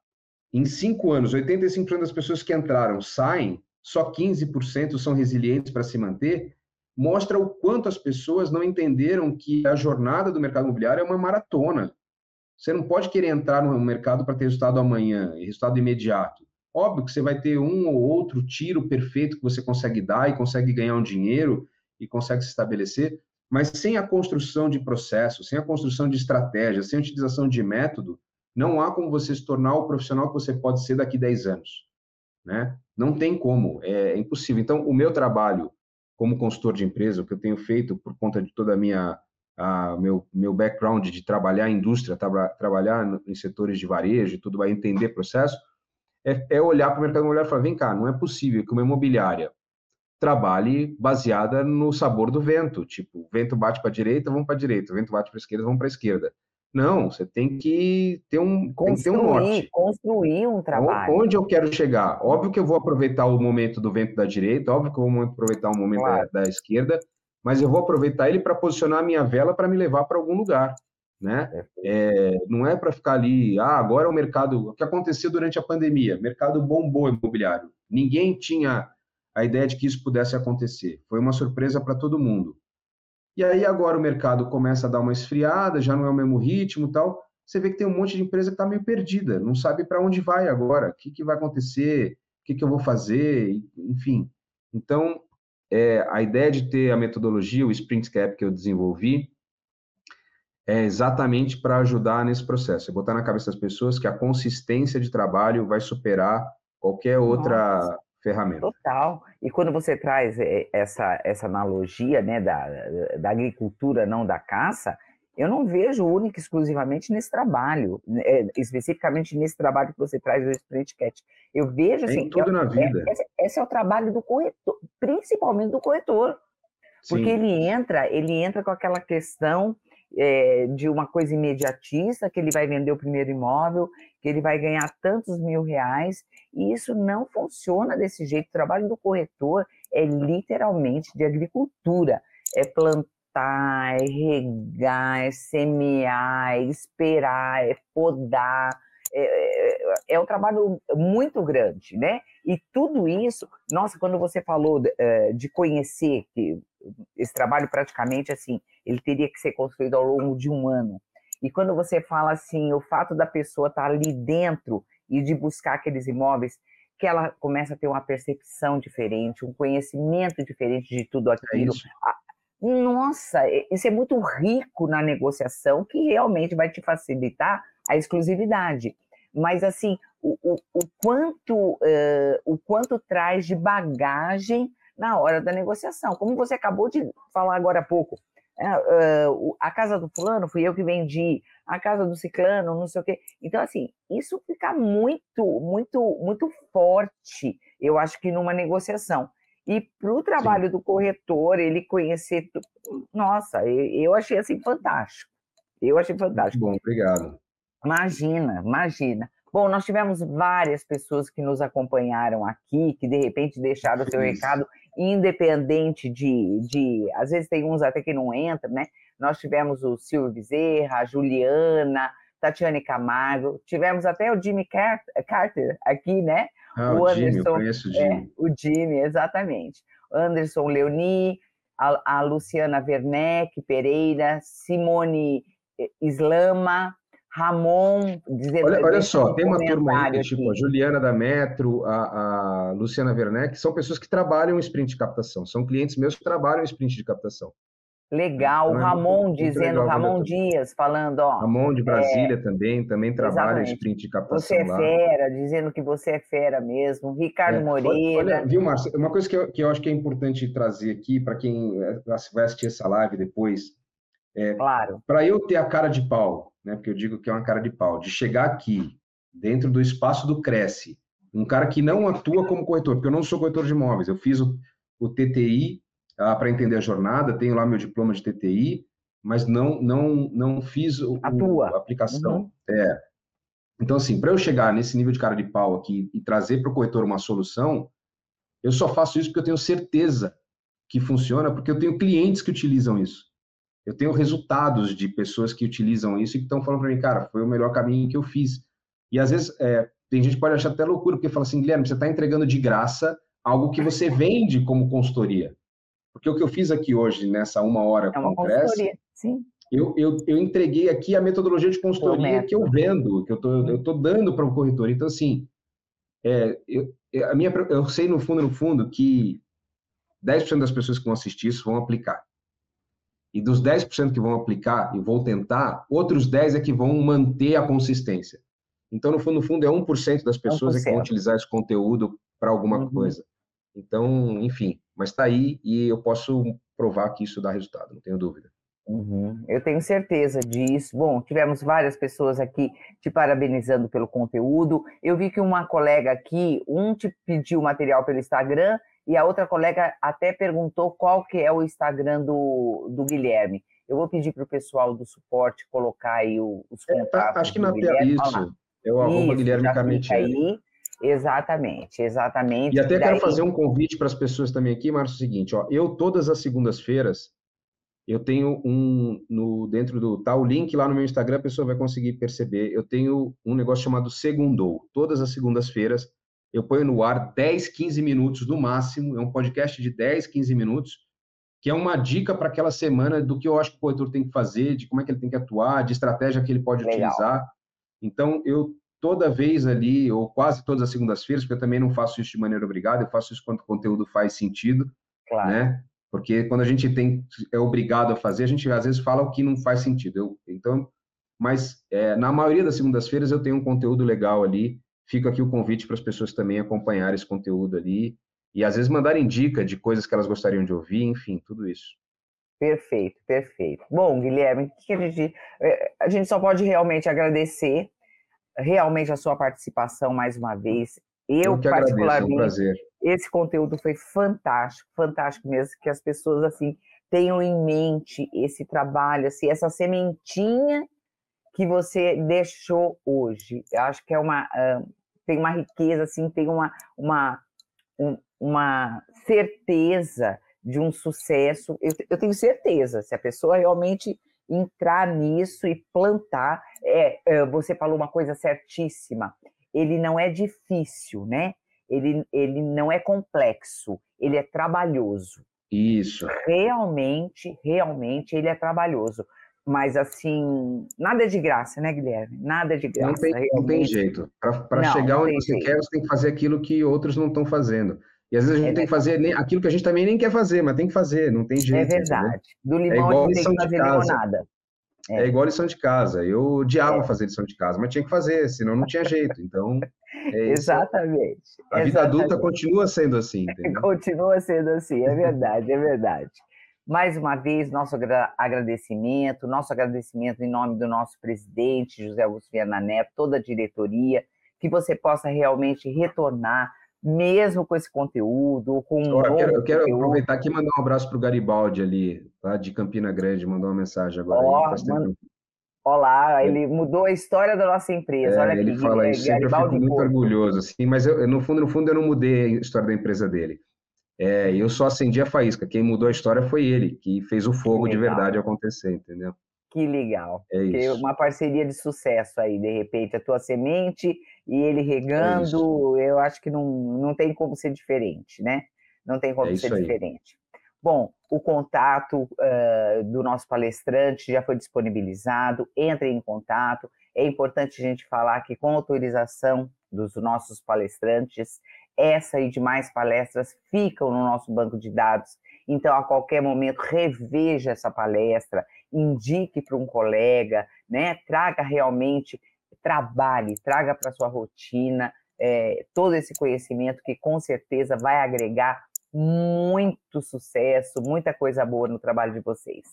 Speaker 3: em cinco anos, 85% das pessoas que entraram saem, só 15% são resilientes para se manter, mostra o quanto as pessoas não entenderam que a jornada do mercado imobiliário é uma maratona. Você não pode querer entrar no mercado para ter resultado amanhã, resultado imediato. Óbvio que você vai ter um ou outro tiro perfeito que você consegue dar e consegue ganhar um dinheiro e consegue se estabelecer, mas sem a construção de processo, sem a construção de estratégia, sem a utilização de método, não há como você se tornar o profissional que você pode ser daqui a 10 anos. Né? Não tem como, é, é impossível. Então, o meu trabalho como consultor de empresa, o que eu tenho feito por conta de toda a minha a meu meu background de trabalhar em indústria, tra trabalhar em setores de varejo, tudo vai entender processo, é, é olhar para o mercado imobiliário e falar, vem cá, não é possível que uma imobiliária trabalhe baseada no sabor do vento, tipo, o vento bate para a direita, vamos para a direita, o vento bate para a esquerda, vamos para a esquerda. Não, você tem que ter um, construir, ter um norte.
Speaker 2: Construir um trabalho.
Speaker 3: Onde eu quero chegar? Óbvio que eu vou aproveitar o momento do vento da direita, óbvio que eu vou aproveitar o momento claro. da, da, esquerda, mas eu vou aproveitar ele para posicionar a minha vela para me levar para algum lugar. Né? É, não é para ficar ali, ah, agora é o mercado. O que aconteceu durante a pandemia? Mercado bombou imobiliário. Ninguém tinha a ideia de que isso pudesse acontecer. Foi uma surpresa para todo mundo. E aí agora o mercado começa a dar uma esfriada, já não é o mesmo ritmo tal. Você vê que tem um monte de empresa que está meio perdida, não sabe para onde vai agora, o que, que vai acontecer, o que, que eu vou fazer, enfim. Então, é, a ideia de ter a metodologia, o Sprint Cap que eu desenvolvi, é exatamente para ajudar nesse processo. É botar na cabeça das pessoas que a consistência de trabalho vai superar qualquer outra Nossa ferramenta.
Speaker 2: Total. E quando você traz eh, essa, essa analogia né, da, da agricultura, não da caça, eu não vejo única exclusivamente nesse trabalho, é, especificamente nesse trabalho que você traz do Sprint Cat. Eu vejo assim.
Speaker 3: Tem tudo
Speaker 2: é,
Speaker 3: na vida.
Speaker 2: É, esse, esse, é o trabalho do corretor, principalmente do corretor. Porque Sim. ele entra, ele entra com aquela questão é, de uma coisa imediatista, que ele vai vender o primeiro imóvel, que ele vai ganhar tantos mil reais, e isso não funciona desse jeito. O trabalho do corretor é literalmente de agricultura, é plantar, é regar, é semear, é esperar, é podar, é, é, é, um trabalho muito grande, né? E tudo isso, nossa, quando você falou de, eh, conhecer que esse trabalho praticamente assim, ele teria que ser construído ao longo de um ano. E quando você fala assim, o fato da pessoa estar ali dentro e de buscar aqueles imóveis, que ela começa a ter uma percepção diferente, um conhecimento diferente de tudo aquilo. É Nossa, isso é muito rico na negociação, que realmente vai te facilitar a exclusividade. Mas assim, o, o, o quanto uh, o quanto traz de bagagem na hora da negociação. Como você acabou de falar agora há pouco, é, a casa do fulano fui eu que vendi, a casa do ciclano, não sei o quê. Então, assim, isso fica muito, muito, muito forte, eu acho que numa negociação. E para o trabalho Sim. do corretor, ele conhecer. Nossa, eu achei assim fantástico. Eu achei fantástico.
Speaker 3: Muito bom, obrigado.
Speaker 2: Imagina, imagina. Bom, nós tivemos várias pessoas que nos acompanharam aqui, que de repente deixaram o seu recado, independente de, de. Às vezes tem uns até que não entram, né? Nós tivemos o Silvio Bezerra, a Juliana, Tatiane Camargo, tivemos até o Jimmy Carter aqui, né?
Speaker 3: Ah, o, o Anderson, Jimmy, eu conheço o Jimmy. É,
Speaker 2: o Jimmy, exatamente. Anderson Leoni, a, a Luciana Werneck Pereira, Simone eh, Islama, Ramon
Speaker 3: dizendo. Olha, olha só, tem uma turma aí, tipo, a Juliana da Metro, a, a Luciana Werneck, são pessoas que trabalham em sprint de captação, são clientes meus que trabalham em sprint de captação.
Speaker 2: Legal, o então, é Ramon é dizendo, legal, Ramon Dias falando, ó.
Speaker 3: Ramon de Brasília é, também, também trabalha em sprint de captação.
Speaker 2: Você é lá. fera, dizendo que você é fera mesmo. Ricardo é, Moreira.
Speaker 3: Olha, viu, Márcio, uma coisa que eu, que eu acho que é importante trazer aqui, para quem é, vai assistir essa live depois, é,
Speaker 2: claro.
Speaker 3: para eu ter a cara de pau né, porque eu digo que é uma cara de pau, de chegar aqui, dentro do espaço do Cresce, um cara que não atua como corretor, porque eu não sou corretor de imóveis, eu fiz o, o TTI ah, para entender a jornada, tenho lá meu diploma de TTI, mas não não não fiz o, o a aplicação. Uhum. É. Então, assim, para eu chegar nesse nível de cara de pau aqui e trazer para o corretor uma solução, eu só faço isso porque eu tenho certeza que funciona porque eu tenho clientes que utilizam isso. Eu tenho resultados de pessoas que utilizam isso e que estão falando para mim, cara, foi o melhor caminho que eu fiz. E às vezes é, tem gente que pode achar até loucura, porque fala assim, Guilherme, você está entregando de graça algo que você vende como consultoria. Porque o que eu fiz aqui hoje, nessa uma hora
Speaker 2: é uma com o Cresce.
Speaker 3: Eu, eu, eu entreguei aqui a metodologia de consultoria que eu vendo, que eu tô, eu tô dando para o corretor. Então, assim, é, eu, a minha, eu sei no fundo, no fundo, que 10% das pessoas que vão assistir isso vão aplicar. E dos 10% que vão aplicar e vão tentar, outros 10% é que vão manter a consistência. Então, no fundo, no fundo, é 1% das pessoas 1%. É que vão utilizar esse conteúdo para alguma uhum. coisa. Então, enfim, mas está aí e eu posso provar que isso dá resultado, não tenho dúvida.
Speaker 2: Uhum, eu tenho certeza disso. Bom, tivemos várias pessoas aqui te parabenizando pelo conteúdo. Eu vi que uma colega aqui, um te pediu material pelo Instagram e a outra colega até perguntou qual que é o Instagram do, do Guilherme. Eu vou pedir para o pessoal do suporte colocar aí os contatos. É,
Speaker 3: tá, acho que na tela, isso. É o arroba Guilherme Carmentieri.
Speaker 2: Exatamente, exatamente.
Speaker 3: E até Daí... quero fazer um convite para as pessoas também aqui, Márcio, é o seguinte, ó, eu todas as segundas-feiras eu tenho um no dentro do tá o link lá no meu Instagram, a pessoa vai conseguir perceber. Eu tenho um negócio chamado Segundou. Todas as segundas-feiras eu ponho no ar 10, 15 minutos no máximo, é um podcast de 10, 15 minutos, que é uma dica para aquela semana do que eu acho que o corretor tem que fazer, de como é que ele tem que atuar, de estratégia que ele pode Legal. utilizar. Então, eu toda vez ali, ou quase todas as segundas-feiras, porque eu também não faço isso de maneira obrigada, eu faço isso quando o conteúdo faz sentido, claro. né? Porque quando a gente tem é obrigado a fazer, a gente às vezes fala o que não faz sentido. Eu, então, mas é, na maioria das segundas-feiras eu tenho um conteúdo legal ali. Fica aqui o convite para as pessoas também acompanharem esse conteúdo ali e às vezes mandarem dica de coisas que elas gostariam de ouvir, enfim, tudo isso.
Speaker 2: Perfeito, perfeito. Bom, Guilherme, que a gente é, a gente só pode realmente agradecer realmente a sua participação mais uma vez.
Speaker 3: Eu, Eu particularmente, agradeço, é um prazer.
Speaker 2: esse conteúdo foi fantástico, fantástico mesmo, que as pessoas assim tenham em mente esse trabalho, assim, essa sementinha que você deixou hoje. Eu acho que é uma uh, tem uma riqueza, assim, tem uma uma um, uma certeza de um sucesso. Eu, eu tenho certeza, se a pessoa realmente entrar nisso e plantar. É, é, você falou uma coisa certíssima. Ele não é difícil, né? Ele, ele não é complexo, ele é trabalhoso.
Speaker 3: Isso.
Speaker 2: Realmente, realmente ele é trabalhoso. Mas assim, nada é de graça, né, Guilherme? Nada é de graça.
Speaker 3: Não tem, não tem jeito. Para chegar onde você jeito. quer, você tem que fazer aquilo que outros não estão fazendo. E às vezes a gente é tem que fazer nem, aquilo que a gente também nem quer fazer, mas tem que fazer, não tem é jeito.
Speaker 2: É verdade. Do limão é igual a gente tem que fazer limonada.
Speaker 3: É. é. igual lição de casa. Eu odiava é. fazer lição de casa, mas tinha que fazer, senão não tinha jeito. Então,
Speaker 2: é [LAUGHS] Exatamente.
Speaker 3: A vida Exatamente. adulta continua sendo assim. Entendeu? [LAUGHS]
Speaker 2: continua sendo assim, é verdade, é verdade. Mais uma vez, nosso agradecimento, nosso agradecimento em nome do nosso presidente, José Augusto Viana Neto, toda a diretoria, que você possa realmente retornar mesmo com esse conteúdo, com um
Speaker 3: eu quero, eu quero aproveitar aqui e mandar um abraço para o Garibaldi ali, lá de Campina Grande, mandou uma mensagem agora.
Speaker 2: Oh, man... Olá, ele mudou a história da nossa empresa.
Speaker 3: É,
Speaker 2: Olha
Speaker 3: ele fala isso, sempre eu fico muito orgulhoso, assim, mas eu, no fundo, no fundo, eu não mudei a história da empresa dele. É, eu só acendi a faísca. Quem mudou a história foi ele, que fez o fogo de verdade acontecer, entendeu?
Speaker 2: Que legal. É isso. Uma parceria de sucesso aí, de repente, a tua semente e ele regando, é eu acho que não, não tem como ser diferente, né? Não tem como é ser diferente. Bom, o contato uh, do nosso palestrante já foi disponibilizado, entre em contato. É importante a gente falar que, com autorização dos nossos palestrantes, essa e demais palestras ficam no nosso banco de dados. Então, a qualquer momento, reveja essa palestra, indique para um colega, né? Traga realmente, trabalhe, traga para sua rotina é, todo esse conhecimento que com certeza vai agregar muito sucesso, muita coisa boa no trabalho de vocês.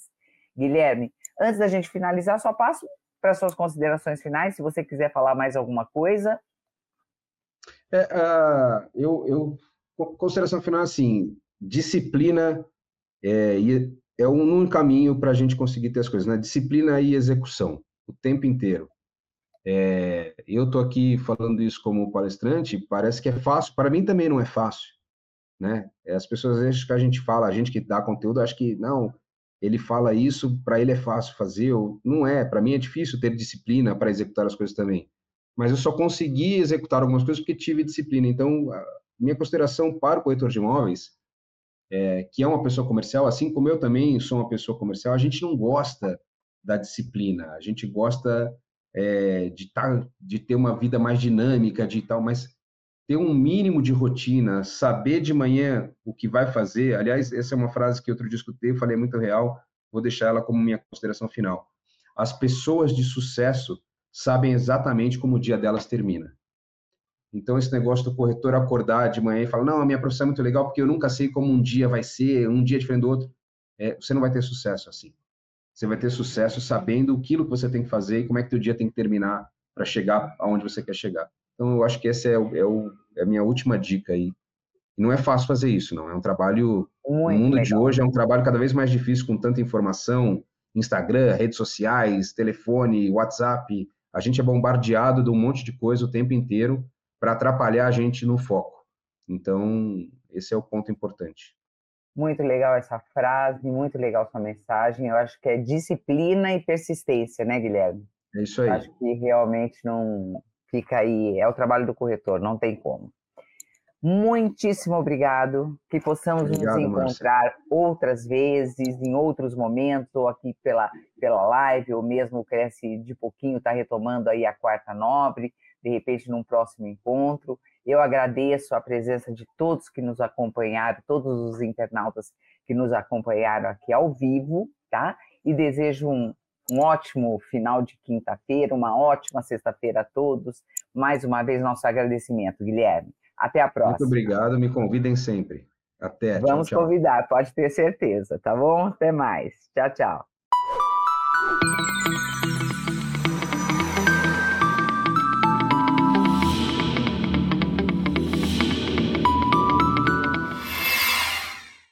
Speaker 2: Guilherme, antes da gente finalizar, só passo para suas considerações finais, se você quiser falar mais alguma coisa.
Speaker 3: É, uh, eu, eu, consideração final assim, disciplina é, é um, um caminho para a gente conseguir ter as coisas, né? Disciplina e execução, o tempo inteiro. É, eu estou aqui falando isso como palestrante, parece que é fácil, para mim também não é fácil, né? As pessoas acham que a gente fala, a gente que dá conteúdo, acho que não, ele fala isso, para ele é fácil fazer, ou não é, para mim é difícil ter disciplina para executar as coisas também. Mas eu só consegui executar algumas coisas porque tive disciplina. Então, minha consideração para o corretor de imóveis, é, que é uma pessoa comercial, assim como eu também sou uma pessoa comercial, a gente não gosta da disciplina, a gente gosta é, de, tá, de ter uma vida mais dinâmica, de tal, mas ter um mínimo de rotina, saber de manhã o que vai fazer. Aliás, essa é uma frase que outro dia escutei, falei muito real, vou deixar ela como minha consideração final. As pessoas de sucesso sabem exatamente como o dia delas termina. Então, esse negócio do corretor acordar de manhã e falar: Não, a minha profissão é muito legal porque eu nunca sei como um dia vai ser, um dia diferente do outro. É, você não vai ter sucesso assim. Você vai ter sucesso sabendo aquilo que você tem que fazer e como é que o dia tem que terminar para chegar aonde você quer chegar. Então, eu acho que essa é, o, é, o, é a minha última dica aí. E não é fácil fazer isso, não. É um trabalho. Muito no mundo legal. de hoje é um trabalho cada vez mais difícil com tanta informação Instagram, redes sociais, telefone, WhatsApp. A gente é bombardeado de um monte de coisa o tempo inteiro para atrapalhar a gente no foco. Então, esse é o ponto importante.
Speaker 2: Muito legal essa frase, muito legal sua mensagem. Eu acho que é disciplina e persistência, né, Guilherme?
Speaker 3: É isso aí.
Speaker 2: Acho que realmente não fica aí, é o trabalho do corretor, não tem como. Muitíssimo obrigado, que possamos obrigado, nos encontrar Marcia. outras vezes, em outros momentos, ou aqui pela, pela live, ou mesmo Cresce de pouquinho está retomando aí a quarta nobre, de repente num próximo encontro. Eu agradeço a presença de todos que nos acompanharam, todos os internautas que nos acompanharam aqui ao vivo, tá? E desejo um, um ótimo final de quinta-feira, uma ótima sexta-feira a todos. Mais uma vez, nosso agradecimento, Guilherme. Até a próxima.
Speaker 3: Muito obrigado, me convidem sempre. Até.
Speaker 2: Vamos
Speaker 3: tchau,
Speaker 2: tchau. convidar, pode ter certeza, tá bom? Até mais. Tchau, tchau.